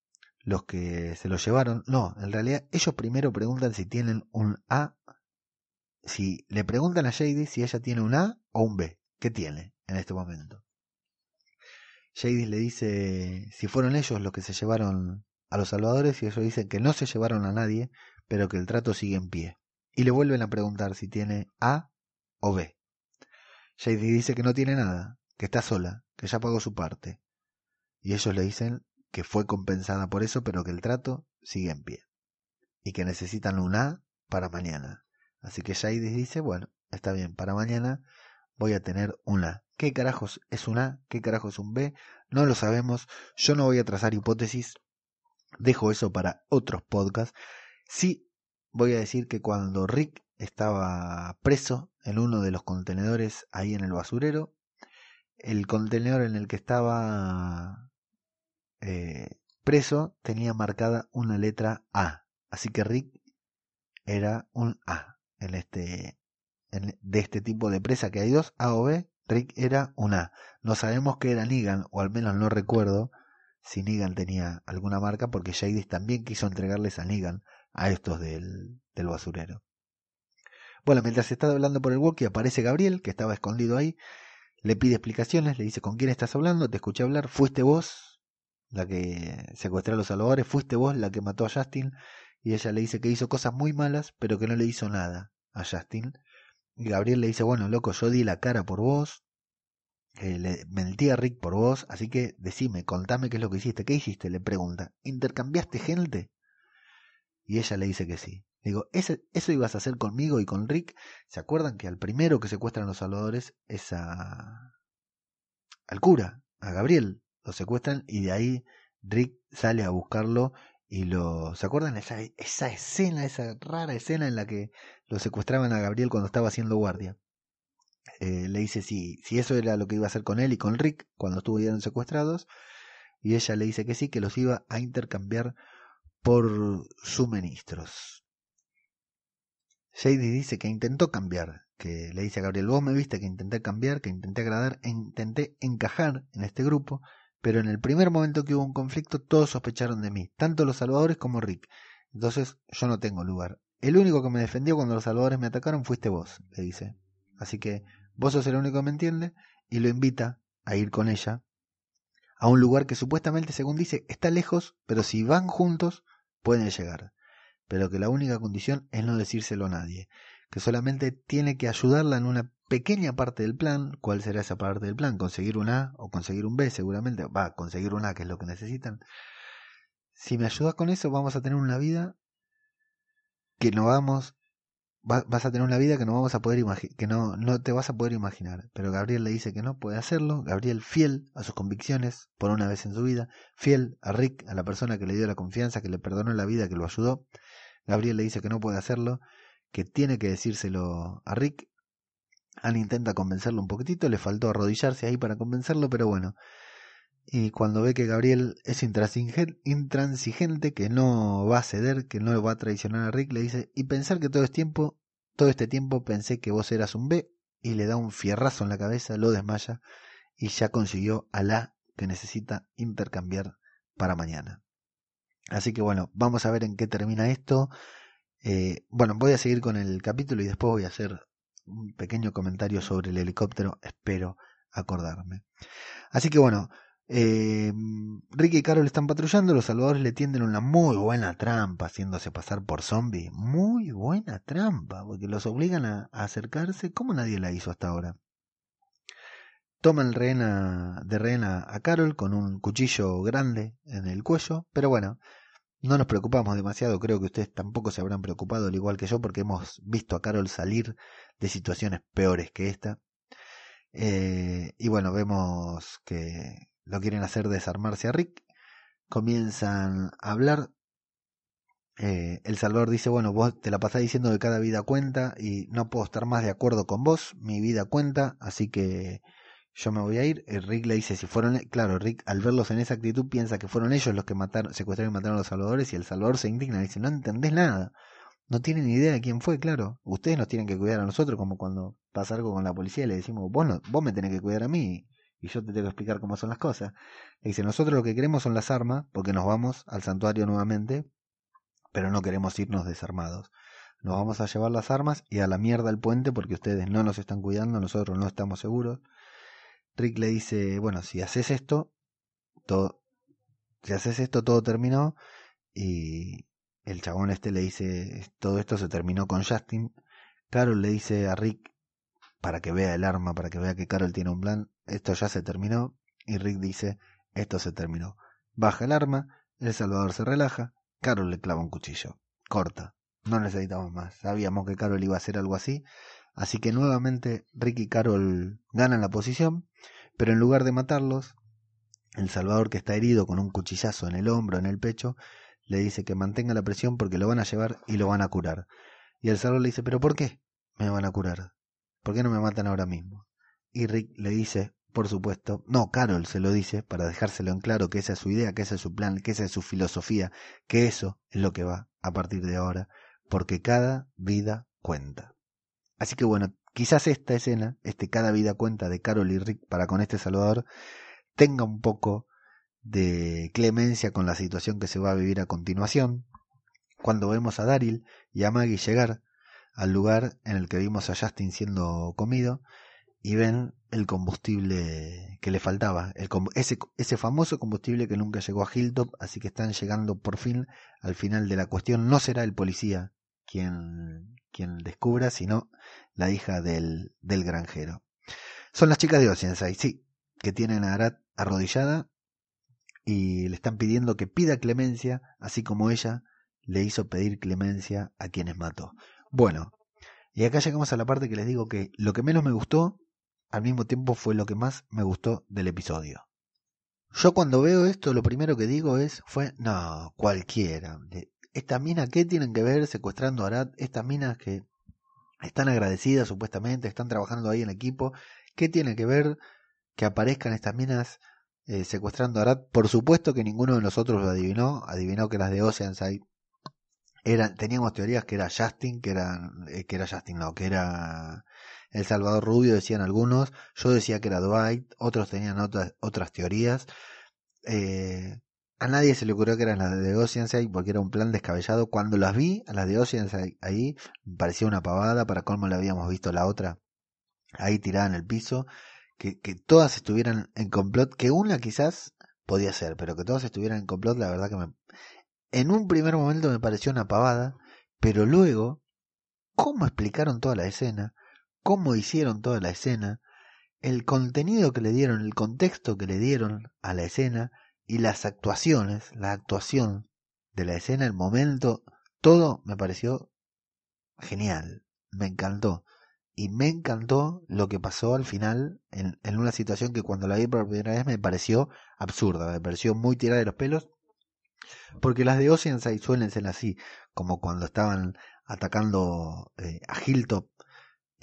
los que se lo llevaron. No, en realidad ellos primero preguntan si tienen un A. Si le preguntan a Shady si ella tiene un A o un B. ¿Qué tiene en este momento? Shady le dice si fueron ellos los que se llevaron a los salvadores y ellos dicen que no se llevaron a nadie, pero que el trato sigue en pie. Y le vuelven a preguntar si tiene A o B. Shady dice que no tiene nada, que está sola, que ya pagó su parte. Y ellos le dicen que fue compensada por eso, pero que el trato sigue en pie. Y que necesitan un A para mañana. Así que Shady dice, bueno, está bien, para mañana voy a tener un A. ¿Qué carajos es un A? ¿Qué carajos es un B? No lo sabemos. Yo no voy a trazar hipótesis. Dejo eso para otros podcasts. Sí voy a decir que cuando Rick estaba preso en uno de los contenedores ahí en el basurero, el contenedor en el que estaba eh, preso tenía marcada una letra A. Así que Rick era un A en este de este tipo de presa que hay dos A o B. Rick era un A. No sabemos que era Negan, o al menos no recuerdo si Negan tenía alguna marca, porque Jadis también quiso entregarles a Negan a estos del, del basurero. Bueno, mientras estaba hablando por el walkie, aparece Gabriel, que estaba escondido ahí, le pide explicaciones, le dice con quién estás hablando, te escuché hablar, fuiste vos la que secuestró a los salvadores, fuiste vos la que mató a Justin, y ella le dice que hizo cosas muy malas, pero que no le hizo nada a Justin. Y Gabriel le dice, bueno, loco, yo di la cara por vos, eh, le mentí a Rick por vos, así que decime, contame qué es lo que hiciste. ¿Qué hiciste? Le pregunta. ¿Intercambiaste gente? Y ella le dice que sí. Digo, ¿ese, ¿eso ibas a hacer conmigo y con Rick? ¿Se acuerdan que al primero que secuestran los salvadores es a... al cura, a Gabriel? Lo secuestran y de ahí Rick sale a buscarlo y lo... ¿Se acuerdan esa, esa escena, esa rara escena en la que lo secuestraban a Gabriel cuando estaba haciendo guardia? Eh, le dice si, si eso era lo que iba a hacer con él y con Rick cuando estuvieron secuestrados. Y ella le dice que sí, que los iba a intercambiar por suministros. Shady dice que intentó cambiar, que le dice a Gabriel, vos me viste que intenté cambiar, que intenté agradar, e intenté encajar en este grupo, pero en el primer momento que hubo un conflicto todos sospecharon de mí, tanto los salvadores como Rick. Entonces yo no tengo lugar. El único que me defendió cuando los salvadores me atacaron fuiste vos, le dice. Así que vos sos el único que me entiende y lo invita a ir con ella a un lugar que supuestamente, según dice, está lejos, pero si van juntos pueden llegar. Pero que la única condición es no decírselo a nadie, que solamente tiene que ayudarla en una pequeña parte del plan. ¿Cuál será esa parte del plan? Conseguir un A o conseguir un B, seguramente. Va, conseguir un A, que es lo que necesitan. Si me ayudas con eso, vamos a tener una vida que no vamos vas a tener una vida que no vamos a poder que no, no te vas a poder imaginar. Pero Gabriel le dice que no puede hacerlo. Gabriel fiel a sus convicciones por una vez en su vida, fiel a Rick, a la persona que le dio la confianza, que le perdonó la vida, que lo ayudó. Gabriel le dice que no puede hacerlo, que tiene que decírselo a Rick. Anne intenta convencerlo un poquitito, le faltó arrodillarse ahí para convencerlo, pero bueno. Y cuando ve que Gabriel es intransigente, que no va a ceder, que no va a traicionar a Rick, le dice, y pensar que todo este tiempo, todo este tiempo pensé que vos eras un B, y le da un fierrazo en la cabeza, lo desmaya, y ya consiguió a la que necesita intercambiar para mañana. Así que bueno, vamos a ver en qué termina esto. Eh, bueno, voy a seguir con el capítulo y después voy a hacer un pequeño comentario sobre el helicóptero, espero acordarme. Así que bueno, eh, Ricky y Carol están patrullando, los salvadores le tienden una muy buena trampa haciéndose pasar por zombie. Muy buena trampa, porque los obligan a, acercarse como nadie la hizo hasta ahora. Toman rehena, de rehena a Carol con un cuchillo grande en el cuello, pero bueno, no nos preocupamos demasiado, creo que ustedes tampoco se habrán preocupado al igual que yo porque hemos visto a Carol salir de situaciones peores que esta. Eh, y bueno, vemos que lo quieren hacer desarmarse a Rick, comienzan a hablar. Eh, el Salvador dice, bueno, vos te la pasás diciendo que cada vida cuenta y no puedo estar más de acuerdo con vos, mi vida cuenta, así que yo me voy a ir. Rick le dice, si fueron, claro, Rick al verlos en esa actitud piensa que fueron ellos los que mataron, secuestraron y mataron a los salvadores y el Salvador se indigna y dice, no entendés nada. No tienen ni idea de quién fue, claro. Ustedes nos tienen que cuidar a nosotros como cuando pasa algo con la policía y le decimos, vos, no, vos me tenés que cuidar a mí y yo te tengo que explicar cómo son las cosas. Le dice, nosotros lo que queremos son las armas, porque nos vamos al santuario nuevamente, pero no queremos irnos desarmados. Nos vamos a llevar las armas y a la mierda el puente porque ustedes no nos están cuidando, nosotros no estamos seguros. Rick le dice, bueno, si haces esto, todo, si haces esto, todo terminó. Y el chabón este le dice, todo esto se terminó con Justin. Carol le dice a Rick, para que vea el arma, para que vea que Carol tiene un plan, esto ya se terminó. Y Rick dice, esto se terminó. Baja el arma, El Salvador se relaja, Carol le clava un cuchillo. Corta. No necesitamos más. Sabíamos que Carol iba a hacer algo así. Así que nuevamente Rick y Carol ganan la posición, pero en lugar de matarlos, el Salvador que está herido con un cuchillazo en el hombro, en el pecho, le dice que mantenga la presión porque lo van a llevar y lo van a curar. Y el Salvador le dice, pero ¿por qué me van a curar? ¿Por qué no me matan ahora mismo? Y Rick le dice, por supuesto, no, Carol se lo dice para dejárselo en claro que esa es su idea, que ese es su plan, que esa es su filosofía, que eso es lo que va a partir de ahora, porque cada vida cuenta. Así que bueno, quizás esta escena, este cada vida cuenta de Carol y Rick para con este Salvador, tenga un poco de clemencia con la situación que se va a vivir a continuación, cuando vemos a Daryl y a Maggie llegar al lugar en el que vimos a Justin siendo comido y ven el combustible que le faltaba, el, ese, ese famoso combustible que nunca llegó a Hilltop, así que están llegando por fin al final de la cuestión. No será el policía quien, quien descubra, sino la hija del, del granjero. Son las chicas de Oceanside, sí, que tienen a Arat arrodillada y le están pidiendo que pida clemencia, así como ella le hizo pedir clemencia a quienes mató. Bueno, y acá llegamos a la parte que les digo que lo que menos me gustó, al mismo tiempo fue lo que más me gustó del episodio. Yo cuando veo esto, lo primero que digo es, fue, no, cualquiera. Estas minas, ¿qué tienen que ver secuestrando a Arat? Estas minas que están agradecidas supuestamente, están trabajando ahí en equipo, ¿qué tiene que ver que aparezcan estas minas eh, secuestrando a Arat? Por supuesto que ninguno de nosotros lo adivinó, adivinó que las de Oceanside eran, teníamos teorías que era Justin, que era, eh, que era Justin, no, que era El Salvador Rubio, decían algunos, yo decía que era Dwight, otros tenían otras, otras teorías. Eh, a nadie se le ocurrió que eran las de Oceanside porque era un plan descabellado. Cuando las vi, a las de Oceanside ahí, me parecía una pavada para cómo le habíamos visto la otra ahí tirada en el piso. Que, que todas estuvieran en complot, que una quizás podía ser, pero que todas estuvieran en complot, la verdad que me, en un primer momento me pareció una pavada, pero luego, cómo explicaron toda la escena, cómo hicieron toda la escena, el contenido que le dieron, el contexto que le dieron a la escena y las actuaciones, la actuación de la escena, el momento, todo me pareció genial, me encantó. Y me encantó lo que pasó al final en, en una situación que cuando la vi por primera vez me pareció absurda, me pareció muy tirada de los pelos porque las de Oceanside suelen ser así, como cuando estaban atacando eh, a Hilltop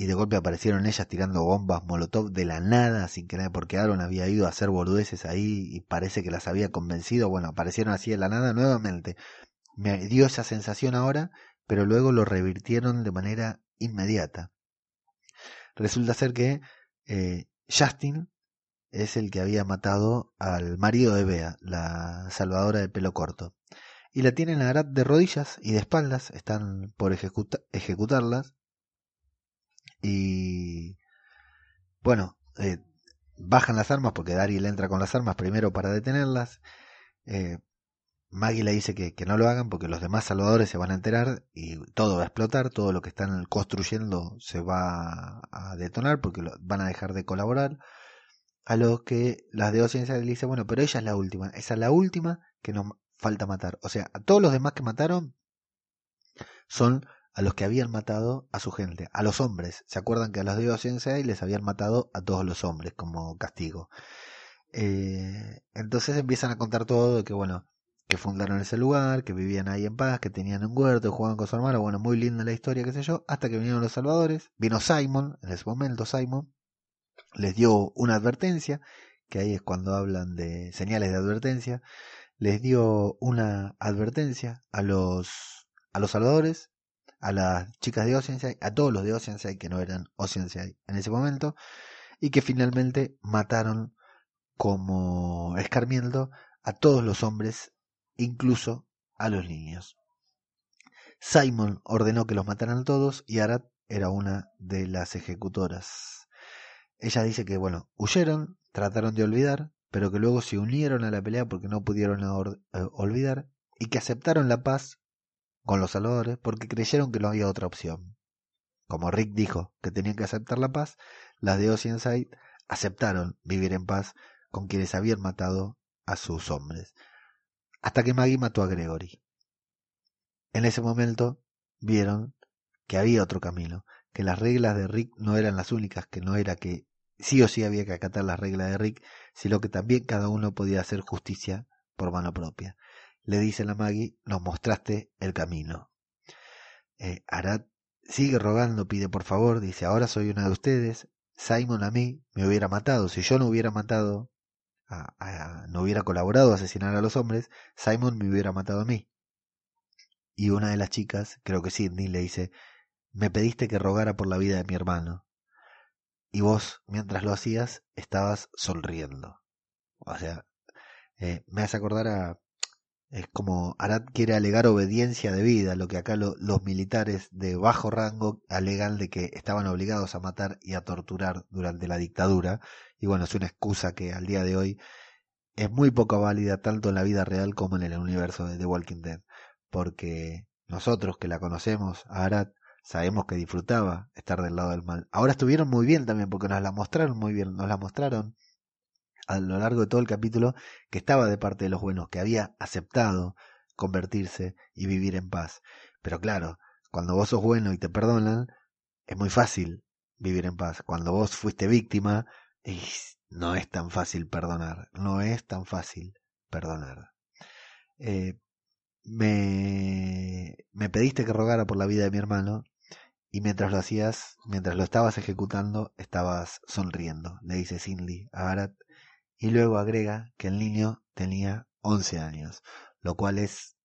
y de golpe aparecieron ellas tirando bombas Molotov de la nada, sin que nadie, porque Aaron había ido a hacer boludeces ahí y parece que las había convencido. Bueno, aparecieron así de la nada nuevamente. Me dio esa sensación ahora, pero luego lo revirtieron de manera inmediata. Resulta ser que eh, Justin es el que había matado al marido de Bea, la salvadora de pelo corto. Y la tienen a Arat de rodillas y de espaldas, están por ejecutarlas. Y bueno, eh, bajan las armas porque Daryl entra con las armas primero para detenerlas. Eh, Maggie le dice que, que, no lo hagan porque los demás salvadores se van a enterar y todo va a explotar, todo lo que están construyendo se va a detonar porque van a dejar de colaborar a los que las de Oceanside le dice, bueno, pero ella es la última, esa es la última que nos falta matar. O sea, a todos los demás que mataron son a los que habían matado a su gente, a los hombres. ¿Se acuerdan que a los de Oceanside les habían matado a todos los hombres como castigo? Eh, entonces empiezan a contar todo de que, bueno, que fundaron ese lugar, que vivían ahí en paz, que tenían un huerto, jugaban con su hermano, bueno, muy linda la historia, qué sé yo, hasta que vinieron los salvadores, vino Simon, en ese momento Simon, les dio una advertencia, que ahí es cuando hablan de señales de advertencia, les dio una advertencia a los, a los salvadores, a las chicas de Oceanside, a todos los de Oceanside que no eran Oceanside en ese momento, y que finalmente mataron como escarmiento a todos los hombres, incluso a los niños. Simon ordenó que los mataran todos y Arad era una de las ejecutoras. Ella dice que, bueno, huyeron, trataron de olvidar, pero que luego se unieron a la pelea porque no pudieron eh, olvidar y que aceptaron la paz con los salvadores porque creyeron que no había otra opción. Como Rick dijo que tenían que aceptar la paz, las de Oceanside aceptaron vivir en paz con quienes habían matado a sus hombres, hasta que Maggie mató a Gregory. En ese momento vieron que había otro camino, que las reglas de Rick no eran las únicas, que no era que sí o sí había que acatar las reglas de Rick, sino que también cada uno podía hacer justicia por mano propia. Le dice a Maggie, nos mostraste el camino. Eh, Arad sigue rogando, pide por favor, dice, ahora soy una de ustedes, Simon a mí me hubiera matado, si yo no hubiera matado, no hubiera colaborado a asesinar a los hombres, Simon me hubiera matado a mí. Y una de las chicas, creo que Sidney, le dice, me pediste que rogara por la vida de mi hermano. Y vos, mientras lo hacías, estabas sonriendo. O sea, eh, me hace acordar a... Es como Arad quiere alegar obediencia de vida, lo que acá los militares de bajo rango alegan de que estaban obligados a matar y a torturar durante la dictadura. Y bueno, es una excusa que al día de hoy es muy poco válida tanto en la vida real como en el universo de The Walking Dead. Porque nosotros que la conocemos, a Arad, sabemos que disfrutaba estar del lado del mal. Ahora estuvieron muy bien también porque nos la mostraron muy bien, nos la mostraron a lo largo de todo el capítulo que estaba de parte de los buenos, que había aceptado convertirse y vivir en paz. Pero claro, cuando vos sos bueno y te perdonan, es muy fácil vivir en paz. Cuando vos fuiste víctima, no es tan fácil perdonar, no es tan fácil perdonar. Eh, me, me pediste que rogara por la vida de mi hermano y mientras lo hacías, mientras lo estabas ejecutando, estabas sonriendo, le dice Cindy a Arat, y luego agrega que el niño tenía 11 años, lo cual es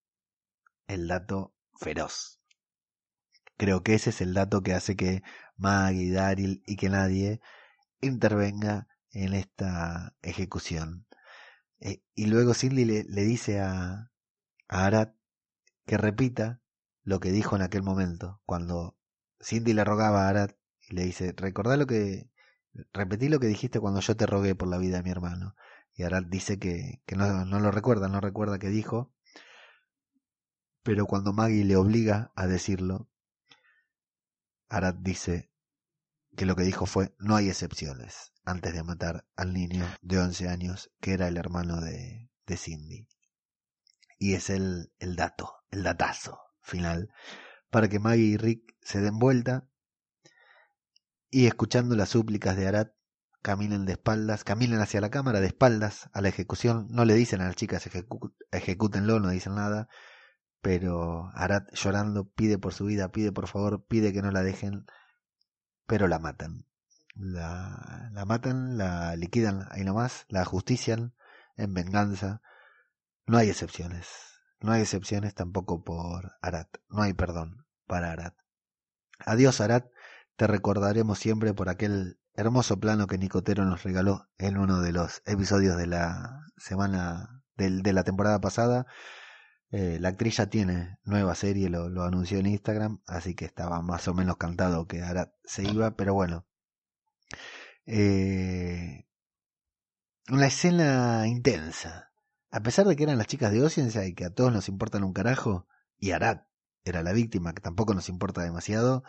el dato feroz. Creo que ese es el dato que hace que Maggie, Daryl y que nadie intervenga en esta ejecución. Eh, y luego Cindy le, dice a, a Arat que repita lo que dijo en aquel momento, cuando Cindy le rogaba a Arad y le dice, recordá lo que, repetí lo que dijiste cuando yo te rogué por la vida de mi hermano. Y Arad dice que, que no, no lo recuerda, no recuerda qué dijo, pero cuando Maggie le obliga a decirlo, Arad dice que lo que dijo fue, no hay excepciones, antes de matar al niño de 11 años, que era el hermano de, de Cindy. Y es el, el dato, el datazo final para que Maggie y Rick se den vuelta y escuchando las súplicas de Arat caminen de espaldas, caminen hacia la cámara de espaldas a la ejecución, no le dicen a las chicas ejecútenlo, no dicen nada, pero Arat llorando pide por su vida, pide por favor, pide que no la dejen, pero la matan. La, la matan, la liquidan ahí nomás, la ajustician en venganza. No hay excepciones. No hay excepciones tampoco por Arat. No hay perdón para Arad. Adiós, Arad, te recordaremos siempre por aquel hermoso plano que Nicotero nos regaló en uno de los episodios de la semana de la temporada pasada. Eh, la actriz ya tiene nueva serie, lo, anunció en Instagram, así que estaba más o menos cantado que Arad se iba, pero bueno. Eh, una escena intensa. A pesar de que eran las chicas de Oceanside y que a todos nos importan un carajo, y Arad era la víctima, que tampoco nos importa demasiado,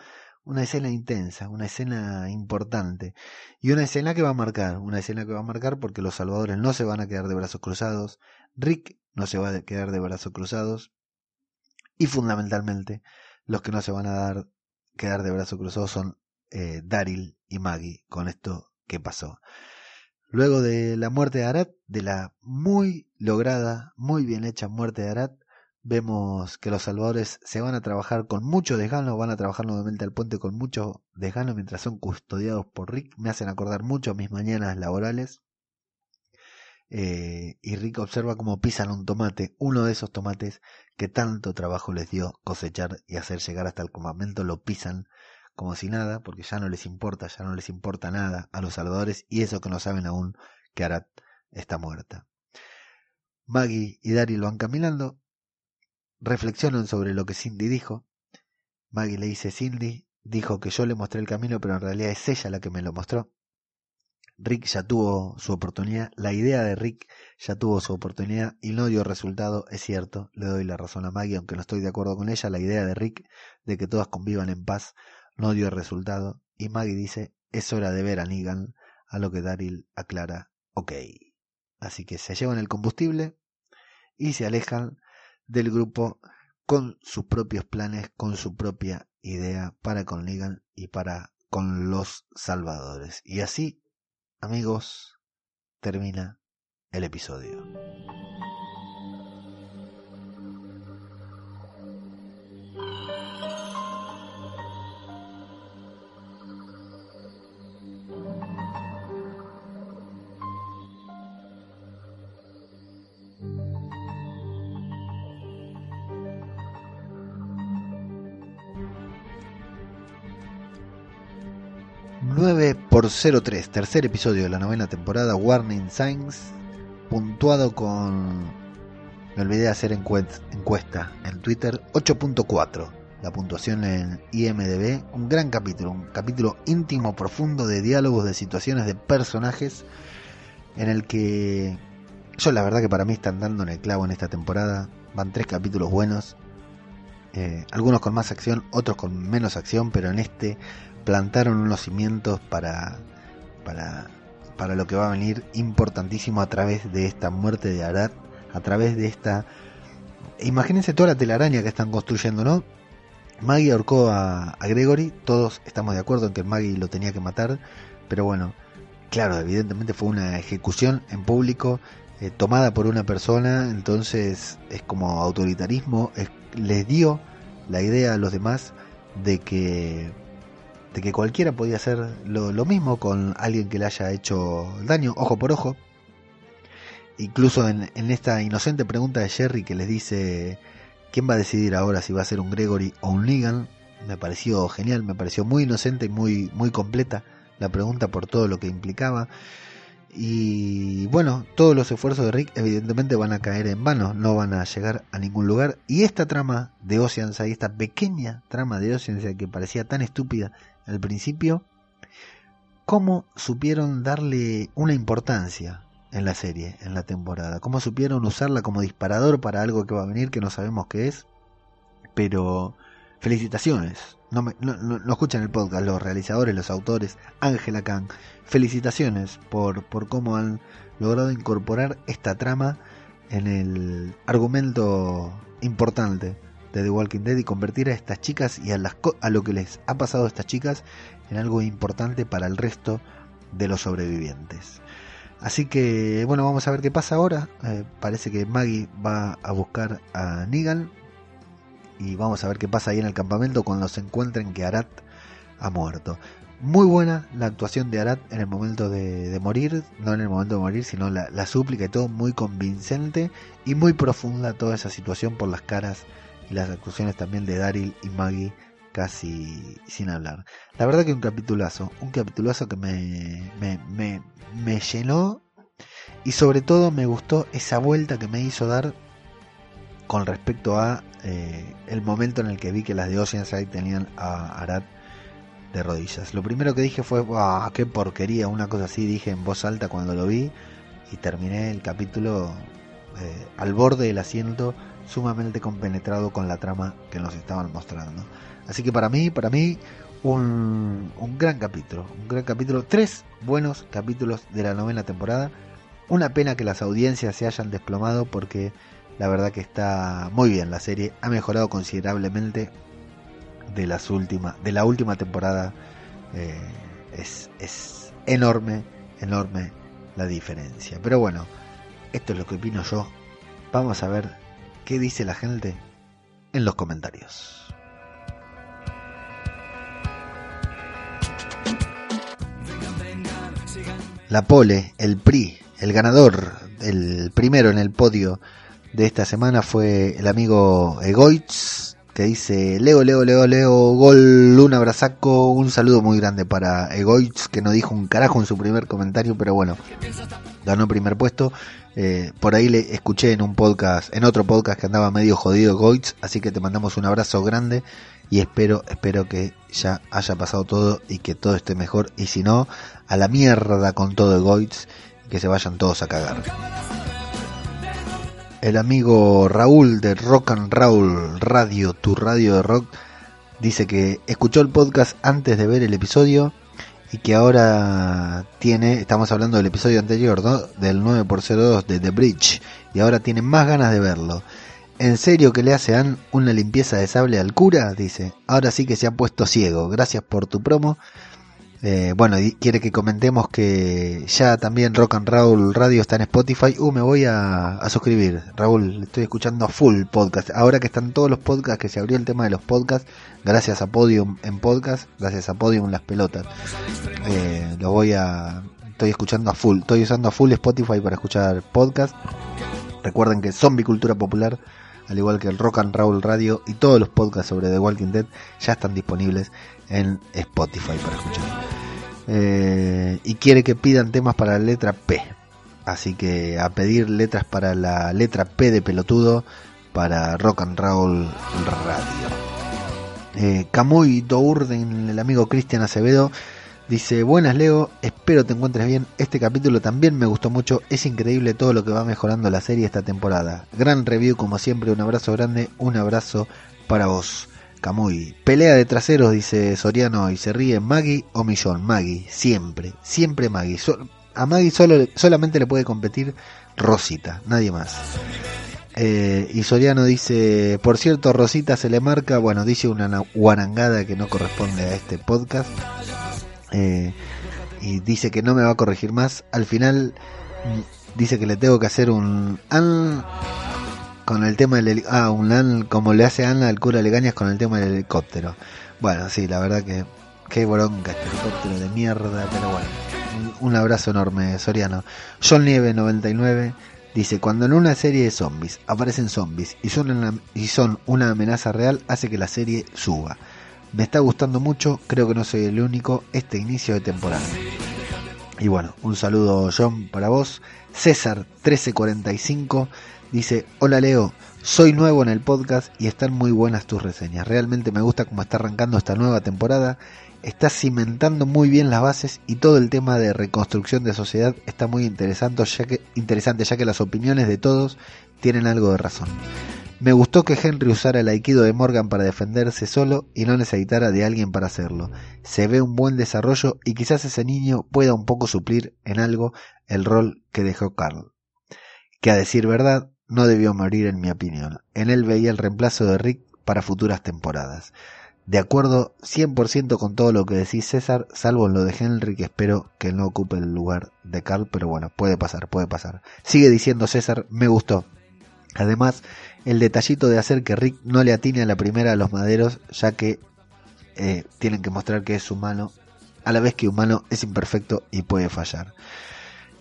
una escena intensa, una escena importante y una escena que va a marcar, una escena que va a marcar porque los salvadores no se van a quedar de brazos cruzados, Rick no se va a quedar de brazos cruzados y fundamentalmente los que no se van a dar quedar de brazos cruzados son eh, Daryl y Maggie con esto que pasó. Luego de la muerte de Arat, de la muy lograda, muy bien hecha muerte de Arat, Vemos que los salvadores se van a trabajar con mucho desgano, van a trabajar nuevamente al puente con mucho desgano mientras son custodiados por Rick. Me hacen acordar mucho mis mañanas laborales. Eh, y Rick observa cómo pisan un tomate, uno de esos tomates que tanto trabajo les dio cosechar y hacer llegar hasta el campamento, lo pisan como si nada, porque ya no les importa, ya no les importa nada a los salvadores y eso que no saben aún que Arat está muerta. Maggie y Daryl van caminando, reflexionan sobre lo que Cindy dijo. Maggie le dice, Cindy dijo que yo le mostré el camino, pero en realidad es ella la que me lo mostró. Rick ya tuvo su oportunidad, la idea de Rick ya tuvo su oportunidad y no dio resultado, es cierto, le doy la razón a Maggie, aunque no estoy de acuerdo con ella, la idea de Rick de que todas convivan en paz no dio resultado y Maggie dice, es hora de ver a Negan, a lo que Daryl aclara, ok. Así que se llevan el combustible y se alejan del grupo con sus propios planes, con su propia idea para con Negan y para con los salvadores. Y así Amigos, termina el episodio. Por 03, tercer episodio de la novena temporada, Warning Signs, puntuado con... Me olvidé de hacer encuesta en Twitter, 8.4. La puntuación en IMDB, un gran capítulo, un capítulo íntimo, profundo de diálogos, de situaciones, de personajes, en el que yo la verdad que para mí están dando en el clavo en esta temporada. Van tres capítulos buenos, eh, algunos con más acción, otros con menos acción, pero en este plantaron unos cimientos para, para, para lo que va a venir importantísimo a través de esta muerte de Arad, a través de esta... Imagínense toda la telaraña que están construyendo, ¿no? Maggie ahorcó a, Gregory, todos estamos de acuerdo en que Maggie lo tenía que matar, pero bueno, claro, evidentemente fue una ejecución en público eh, tomada por una persona, entonces es como autoritarismo, les dio la idea a los demás de que que cualquiera podía hacer lo, mismo con alguien que le haya hecho daño, ojo por ojo. Incluso en, esta inocente pregunta de Jerry que les dice quién va a decidir ahora si va a ser un Gregory o un Negan, me pareció genial, me pareció muy inocente y muy, muy completa la pregunta por todo lo que implicaba. Y bueno, todos los esfuerzos de Rick evidentemente van a caer en vano, no van a llegar a ningún lugar. Y esta trama de Oceanside, esta pequeña trama de Oceanside que parecía tan estúpida al principio, cómo supieron darle una importancia en la serie, en la temporada, cómo supieron usarla como disparador para algo que va a venir que no sabemos qué es, pero felicitaciones. No, me, no, no, escuchan el podcast los realizadores, los autores, Ángela Kang. Felicitaciones por, por cómo han logrado incorporar esta trama en el argumento importante de The Walking Dead y convertir a estas chicas y a, las, a lo que les ha pasado a estas chicas en algo importante para el resto de los sobrevivientes. Así que bueno, vamos a ver qué pasa ahora. Eh, parece que Maggie va a buscar a Negan y vamos a ver qué pasa ahí en el campamento cuando se encuentren que Arat ha muerto. Muy buena la actuación de Arat en el momento de, morir, no en el momento de morir, sino la, la súplica y todo muy convincente y muy profunda toda esa situación por las caras y las actuaciones también de Daryl y Maggie casi sin hablar. La verdad que un capitulazo, un capitulazo que me, me, me, me llenó y sobre todo me gustó esa vuelta que me hizo dar con respecto a eh, el momento en el que vi que las de Oceanside tenían a Arad de rodillas. Lo primero que dije fue, ¡ah, qué porquería! Una cosa así dije en voz alta cuando lo vi y terminé el capítulo eh, al borde del asiento sumamente compenetrado con la trama que nos estaban mostrando. Así que para mí, para mí, un, un gran capítulo, un gran capítulo, tres buenos capítulos de la novena temporada. Una pena que las audiencias se hayan desplomado porque la verdad que está muy bien la serie, ha mejorado considerablemente de las últimas, de la última temporada. Eh, es, es enorme, enorme la diferencia. Pero bueno, esto es lo que opino yo. Vamos a ver qué dice la gente en los comentarios. La Pole, el PRI, el ganador, el primero en el podio de esta semana fue el amigo Egoitz, que dice Leo, Leo, Leo, Leo, gol, un abrazaco, un saludo muy grande para Egoitz, que no dijo un carajo en su primer comentario, pero bueno, ganó primer puesto. Eh, por ahí le escuché en un podcast, en otro podcast que andaba medio jodido Goitz, así que te mandamos un abrazo grande y espero, espero que ya haya pasado todo y que todo esté mejor. Y si no, a la mierda con todo Goitz, que se vayan todos a cagar. El amigo Raúl de Rock and Raúl Radio, tu radio de rock, dice que escuchó el podcast antes de ver el episodio y que ahora tiene, estamos hablando del episodio anterior, ¿no? Del 9x02 de The Bridge, y ahora tiene más ganas de verlo. ¿En serio que le hace Ann una limpieza de sable al cura? Dice. Ahora sí que se ha puesto ciego. Gracias por tu promo. Eh, bueno, quiere que comentemos que ya también Rock and Roll Radio está en Spotify. Uh, me voy a, a suscribir. Raúl, estoy escuchando a full podcast. Ahora que están todos los podcasts, que se abrió el tema de los podcasts, gracias a Podium en podcast, gracias a Podium las pelotas. Eh, lo voy a... Estoy escuchando a full. Estoy usando a full Spotify para escuchar podcast. Recuerden que Zombie Cultura Popular al igual que el Rock and Roll Radio y todos los podcasts sobre The Walking Dead ya están disponibles en Spotify para escuchar. Eh, y quiere que pidan temas para la letra P. Así que a pedir letras para la letra P de pelotudo para Rock and Roll Radio. Eh, Camuy Dourden, el amigo Cristian Acevedo, Dice, buenas Leo, espero te encuentres bien. Este capítulo también me gustó mucho. Es increíble todo lo que va mejorando la serie esta temporada. Gran review como siempre, un abrazo grande, un abrazo para vos. Pelea de traseros, dice Soriano, y se ríe Maggie o Millón. Maggie, siempre, siempre Maggie. a Maggie solo, solamente le puede competir Rosita, nadie más. Eh, y Soriano dice, por cierto, Rosita se le marca, bueno, dice una guarangada que no corresponde a este podcast. Eh, y dice que no me va a corregir más. Al final mm, dice que le tengo que hacer un an con el tema del ah un como le hace Ana al cura Legañas con el tema del helicóptero. Bueno, sí, la verdad que qué bronca este helicóptero de mierda, pero bueno. Un, abrazo enorme, Soriano. John Nieve 99 dice, cuando en una serie de zombies aparecen zombies y son, y son una amenaza real, hace que la serie suba. Me está gustando mucho, creo que no soy el único, este inicio de temporada. Y bueno, un saludo John para vos. César 1345 dice, hola Leo, soy nuevo en el podcast y están muy buenas tus reseñas. Realmente me gusta cómo está arrancando esta nueva temporada. Está cimentando muy bien las bases y todo el tema de reconstrucción de sociedad está muy interesante ya que, interesante ya que las opiniones de todos tienen algo de razón. Me gustó que Henry usara el aikido de Morgan para defenderse solo y no necesitara de alguien para hacerlo. Se ve un buen desarrollo y quizás ese niño pueda un poco suplir en algo el rol que dejó Carl. Que a decir verdad, no debió morir en mi opinión. En él veía el reemplazo de Rick para futuras temporadas. De acuerdo 100% con todo lo que decís César, salvo en lo de Henry que espero que no ocupe el lugar de Carl, pero bueno, puede pasar, puede pasar. Sigue diciendo César, me gustó. Además, el detallito de hacer que Rick no le atine a la primera a los maderos, ya que eh, tienen que mostrar que es humano, a la vez que humano es imperfecto y puede fallar.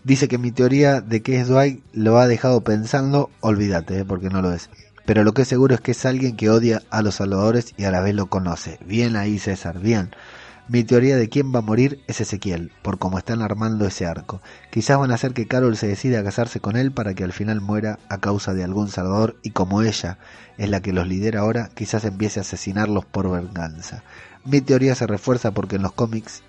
Dice que mi teoría de que es Dwight lo ha dejado pensando, olvídate, eh, porque no lo es. Pero lo que es seguro es que es alguien que odia a los salvadores y a la vez lo conoce. Bien ahí, César, bien. Mi teoría de quién va a morir es Ezequiel, por cómo están armando ese arco. Quizás van a hacer que Carol se decida a casarse con él para que al final muera a causa de algún salvador y como ella es la que los lidera ahora, quizás empiece a asesinarlos por venganza. Mi teoría se refuerza porque en los cómics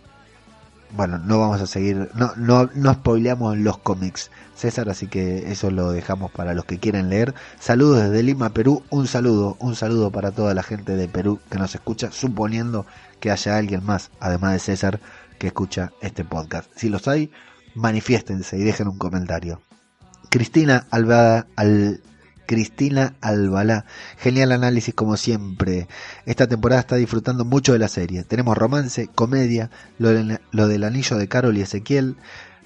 bueno, no vamos a seguir, no, no, no spoileamos los cómics, César, así que eso lo dejamos para los que quieren leer. Saludos desde Lima, Perú, un saludo, un saludo para toda la gente de Perú que nos escucha, suponiendo que haya alguien más, además de César, que escucha este podcast. Si los hay, manifiéstense y dejen un comentario. Cristina Alvada, al, Cristina Albalá. Genial análisis como siempre. Esta temporada está disfrutando mucho de la serie. Tenemos romance, comedia, lo, lo del anillo de Carol y Ezequiel,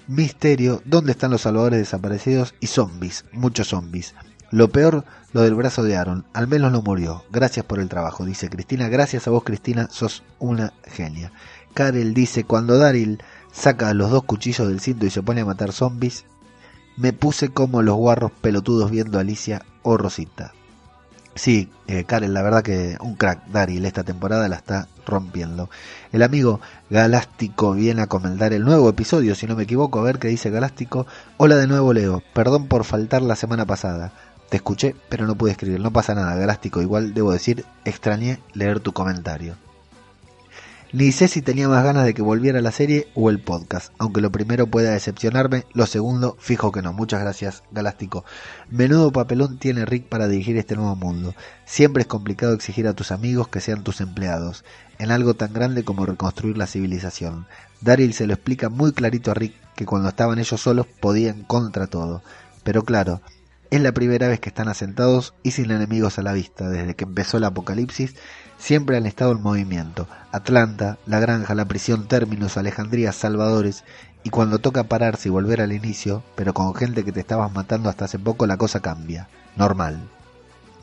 misterio, dónde están los salvadores desaparecidos y zombies, muchos zombies. Lo peor, lo del brazo de Aaron. Al menos no murió. Gracias por el trabajo, dice Cristina. Gracias a vos, Cristina. Sos una genia. Karel dice, cuando Daryl saca los dos cuchillos del cinto y se pone a matar zombies, me puse como los guarros pelotudos viendo a Alicia o Rosita. Sí, eh, Karen, la verdad que un crack, Daryl, esta temporada la está rompiendo. El amigo Galáctico viene a comentar el nuevo episodio, si no me equivoco, a ver qué dice Galáctico. Hola de nuevo, Leo. Perdón por faltar la semana pasada. Te escuché, pero no pude escribir. No pasa nada, Galáctico. Igual debo decir, extrañé leer tu comentario. Ni sé si tenía más ganas de que volviera la serie o el podcast, aunque lo primero pueda decepcionarme, lo segundo, fijo que no. Muchas gracias, Galáctico. Menudo papelón tiene Rick para dirigir este nuevo mundo. Siempre es complicado exigir a tus amigos que sean tus empleados, en algo tan grande como reconstruir la civilización. Daryl se lo explica muy clarito a Rick que cuando estaban ellos solos podían contra todo. Pero claro, es la primera vez que están asentados y sin enemigos a la vista desde que empezó el apocalipsis siempre han estado en movimiento. Atlanta, la granja, la prisión, términos, Alejandría, Salvadores, y cuando toca pararse y volver al inicio, pero con gente que te estabas matando hasta hace poco, la cosa cambia. Normal.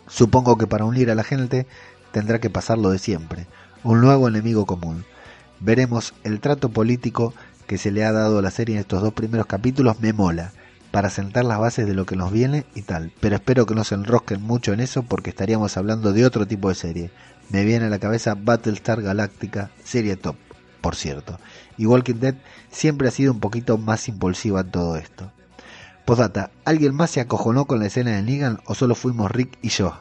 Supongo que para unir a la gente tendrá que pasar lo de siempre, un nuevo enemigo común. Veremos el trato político que se le ha dado a la serie en estos dos primeros capítulos me mola, para sentar las bases de lo que nos viene y tal, pero espero que no se enrosquen mucho en eso porque estaríamos hablando de otro tipo de serie, me viene a la cabeza Battlestar Galactica, serie top, por cierto. Y Walking Dead siempre ha sido un poquito más impulsiva en todo esto. Postdata, ¿alguien más se acojonó con la escena de Negan o solo fuimos Rick y yo?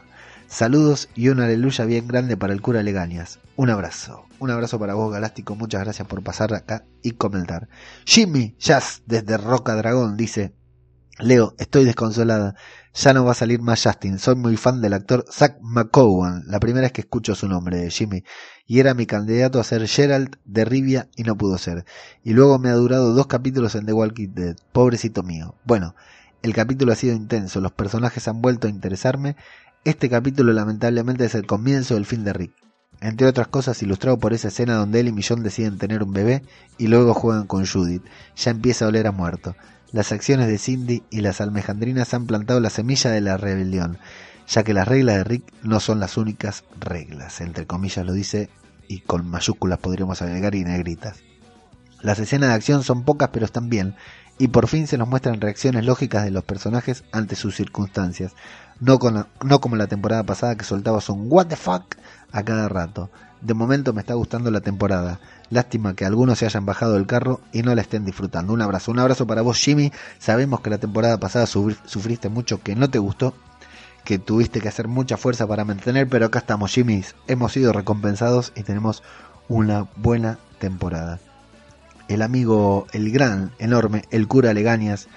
Saludos y una aleluya bien grande para el cura Legañas. Un abrazo. Un abrazo para vos, Galáctico. Muchas gracias por pasar acá y comentar. Jimmy Jazz desde Roca Dragón dice: Leo, estoy desconsolada. Ya no va a salir más Justin. Soy muy fan del actor Zach McCowan. La primera vez que escucho su nombre, Jimmy. Y era mi candidato a ser Gerald de Rivia y no pudo ser. Y luego me ha durado dos capítulos en The Walking Dead. Pobrecito mío. Bueno, el capítulo ha sido intenso. Los personajes han vuelto a interesarme. Este capítulo lamentablemente es el comienzo del fin de Rick. Entre otras cosas ilustrado por esa escena donde él y Millón deciden tener un bebé y luego juegan con Judith. Ya empieza a oler a muerto. Las acciones de Cindy y las almejandrinas han plantado la semilla de la rebelión, ya que las reglas de Rick no son las únicas reglas, entre comillas lo dice, y con mayúsculas podríamos agregar y negritas. Las escenas de acción son pocas pero están bien, y por fin se nos muestran reacciones lógicas de los personajes ante sus circunstancias, no, no como la temporada pasada que soltaba un what the fuck a cada rato. De momento me está gustando la temporada. Lástima que algunos se hayan bajado del carro y no la estén disfrutando. Un abrazo, un abrazo para vos Jimmy. Sabemos que la temporada pasada sufriste mucho, que no te gustó, que tuviste que hacer mucha fuerza para mantener, pero acá estamos Jimmy. Hemos sido recompensados y tenemos una buena temporada. El amigo, el gran, enorme, el cura Legañas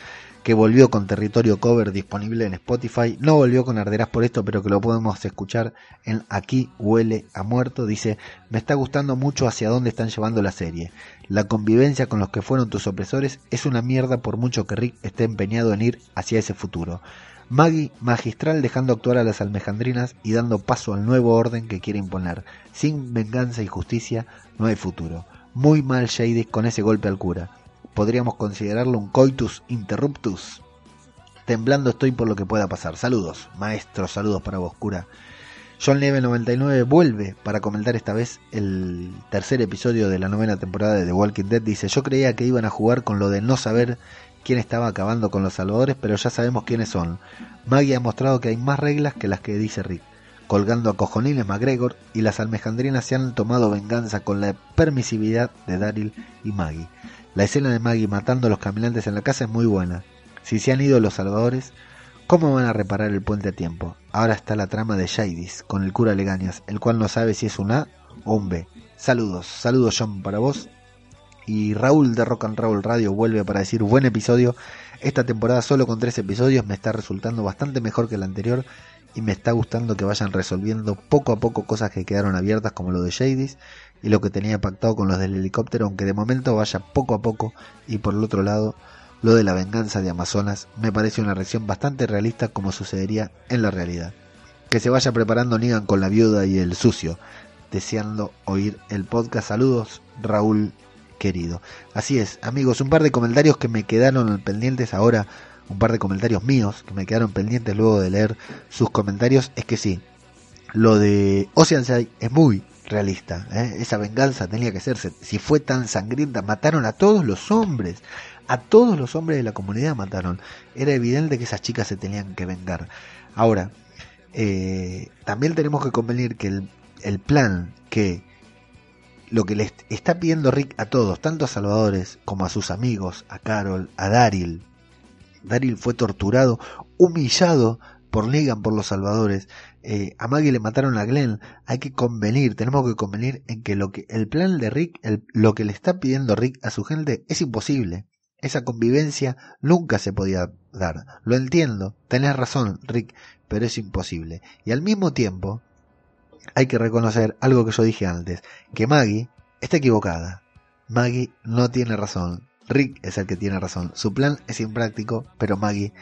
que volvió con Territorio Cover disponible en Spotify. No volvió con Arderás por esto, pero que lo podemos escuchar en Aquí huele a muerto. Dice, me está gustando mucho hacia dónde están llevando la serie. La convivencia con los que fueron tus opresores es una mierda por mucho que Rick esté empeñado en ir hacia ese futuro. Maggie, magistral dejando actuar a las almejandrinas y dando paso al nuevo orden que quiere imponer. Sin venganza y justicia no hay futuro. Muy mal Shady con ese golpe al cura podríamos considerarlo un coitus interruptus. Temblando estoy por lo que pueda pasar. Saludos, maestro, saludos para vos, cura. John Neve 99 vuelve para comentar esta vez el tercer episodio de la novena temporada de The Walking Dead. Dice, yo creía que iban a jugar con lo de no saber quién estaba acabando con los salvadores, pero ya sabemos quiénes son. Maggie ha mostrado que hay más reglas que las que dice Rick. Colgando a cojonines McGregor y las almejandrinas se han tomado venganza con la permisividad de Daryl y Maggie. La escena de Maggie matando a los caminantes en la casa es muy buena. Si se han ido los salvadores, ¿cómo van a reparar el puente a tiempo? Ahora está la trama de Shadis con el cura Legañas, el cual no sabe si es un A o un B. Saludos, saludos John para vos. Y Raúl de Rock and Roll Radio vuelve para decir buen episodio. Esta temporada solo con tres episodios me está resultando bastante mejor que la anterior y me está gustando que vayan resolviendo poco a poco cosas que quedaron abiertas como lo de Shadis y lo que tenía pactado con los del helicóptero, aunque de momento vaya poco a poco, y por el otro lado, lo de la venganza de Amazonas me parece una reacción bastante realista como sucedería en la realidad. Que se vaya preparando Nigan con la viuda y el sucio, deseando oír el podcast. Saludos, Raúl querido. Así es, amigos, un par de comentarios que me quedaron pendientes ahora, un par de comentarios míos que me quedaron pendientes luego de leer sus comentarios, es que sí, lo de Oceanside es muy realista. ¿eh? Esa venganza tenía que hacerse. Si fue tan sangrienta, mataron a todos los hombres. A todos los hombres de la comunidad mataron. Era evidente que esas chicas se tenían que vengar. Ahora, eh, también tenemos que convenir que el, el plan que lo que le está pidiendo Rick a todos, tanto a Salvadores como a sus amigos, a Carol, a Daryl. Daryl fue torturado, humillado por Negan, por los Salvadores. Eh, a Maggie le mataron a Glenn. Hay que convenir, tenemos que convenir en que lo que el plan de Rick, lo que le está pidiendo Rick a su gente es imposible. Esa convivencia nunca se podía dar. Lo entiendo, tenés razón, Rick, pero es imposible. Y al mismo tiempo, hay que reconocer algo que yo dije antes, que Maggie está equivocada. Maggie no tiene razón. Rick es el que tiene razón. Su plan es impráctico, pero Maggie,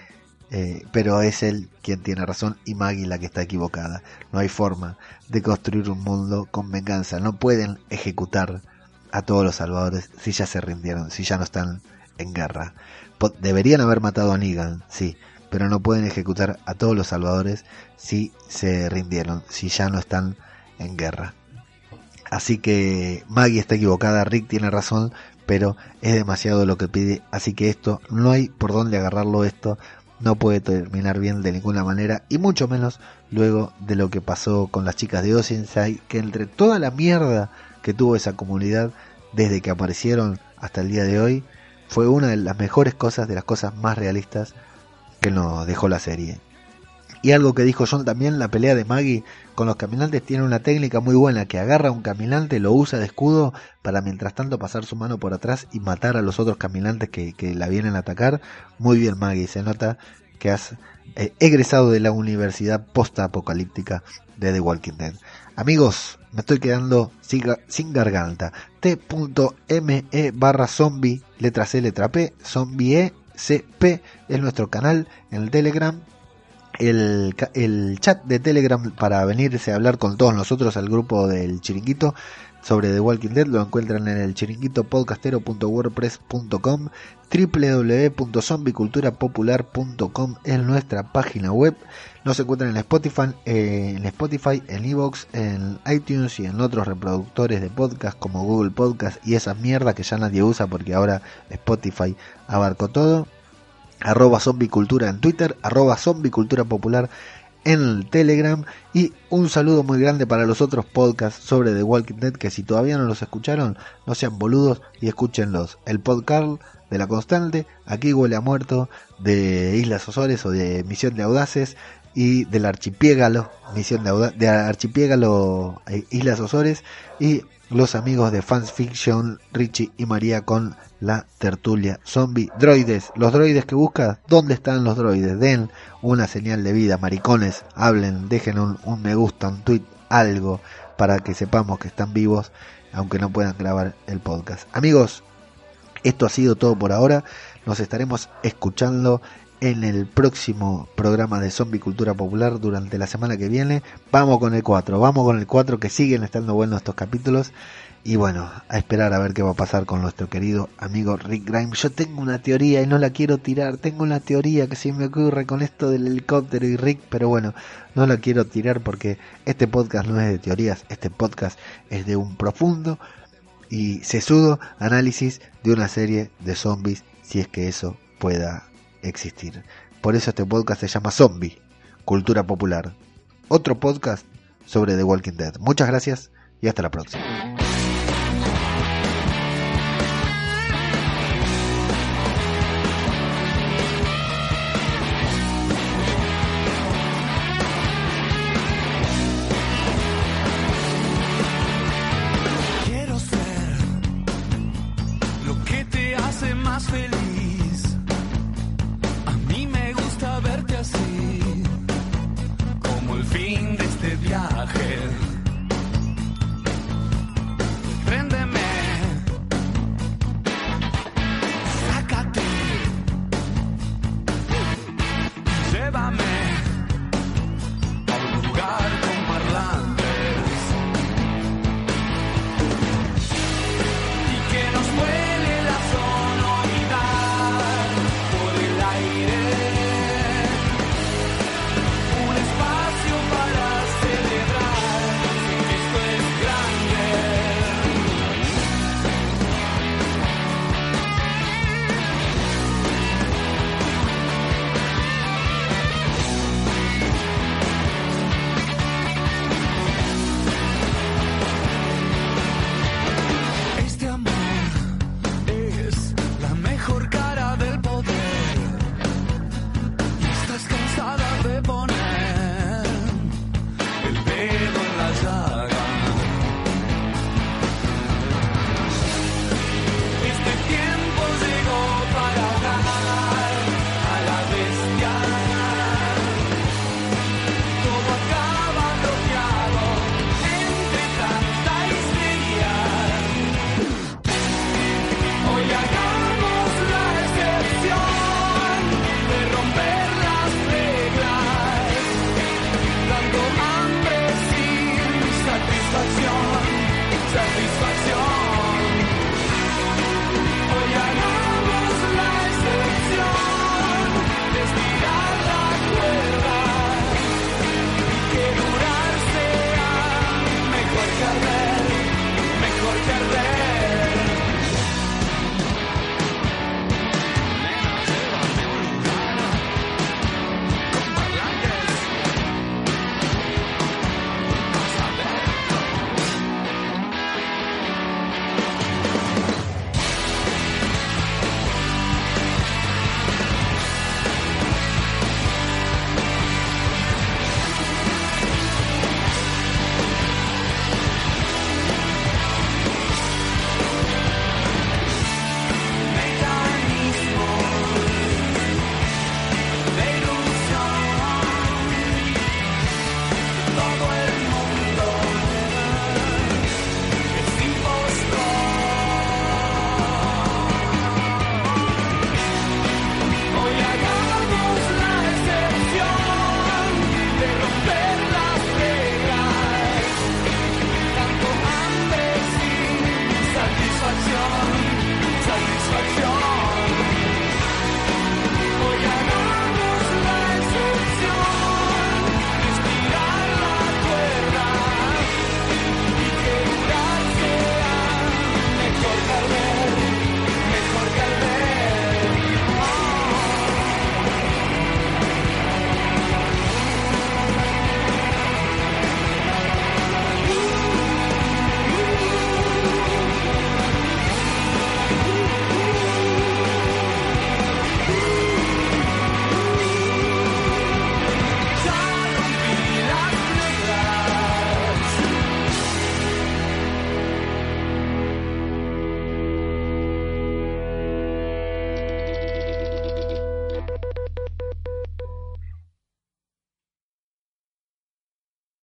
eh, pero es él quien tiene razón y Maggie la que está equivocada. No hay forma de construir un mundo con venganza. No pueden ejecutar a todos los salvadores si ya se rindieron, si ya no están en guerra. Deberían haber matado a Negan, sí, pero no pueden ejecutar a todos los salvadores si se rindieron, si ya no están en guerra. Así que Maggie está equivocada, Rick tiene razón, pero es demasiado lo que pide, así que esto no hay por dónde agarrarlo esto, no puede terminar bien de ninguna manera y mucho menos luego de lo que pasó con las chicas de Oceanside, que entre toda la mierda que tuvo esa comunidad desde que aparecieron hasta el día de hoy, fue una de las mejores cosas, de las cosas más realistas que nos dejó la serie. Y algo que dijo John también, la pelea de Maggie con los caminantes tiene una técnica muy buena, que agarra a un caminante, lo usa de escudo para mientras tanto pasar su mano por atrás y matar a los otros caminantes que, la vienen a atacar. Muy bien Maggie, se nota que has eh, egresado de la universidad post-apocalíptica de The Walking Dead. Amigos, me estoy quedando sin, garganta. T.me barra zombie, letra C, letra P, zombie e, CP es nuestro canal en el Telegram. El, el, chat de Telegram para venirse a hablar con todos nosotros al grupo del chiringuito sobre The Walking Dead lo encuentran en el chiringuitopodcastero.wordpress.com www.zombiculturapopular.com es nuestra página web nos encuentran en Spotify eh, en Spotify en Evox en iTunes y en otros reproductores de podcast como Google Podcast y esa mierda que ya nadie usa porque ahora Spotify abarcó todo arroba zombicultura en Twitter arroba zombicultura popular en el Telegram y un saludo muy grande para los otros podcasts sobre The Walking Dead que si todavía no los escucharon, no sean boludos y escúchenlos. El podcast de La Constante, Aquí huele a muerto, de Islas Osores o de Misión de Audaces y del Archipiégalo, Misión de, de Archipiégalo eh, Islas Osores y los amigos de Fans Fiction, Richie y María con la tertulia zombie. Droides, los droides que buscas, ¿dónde están los droides? Den una señal de vida, maricones, hablen, dejen un, un me gusta, un tweet, algo, para que sepamos que están vivos, aunque no puedan grabar el podcast. Amigos, esto ha sido todo por ahora. Nos estaremos escuchando en el próximo programa de Zombie Cultura Popular durante la semana que viene. Vamos con el 4, vamos con el 4 que siguen estando buenos estos capítulos. Y bueno, a esperar a ver qué va a pasar con nuestro querido amigo Rick Grimes. Yo tengo una teoría y no la quiero tirar. Tengo una teoría que se me ocurre con esto del helicóptero y Rick, pero bueno, no la quiero tirar porque este podcast no es de teorías. Este podcast es de un profundo y sesudo análisis de una serie de zombies, si es que eso pueda existir. Por eso este podcast se llama Zombie, Cultura Popular. Otro podcast sobre The Walking Dead. Muchas gracias y hasta la próxima.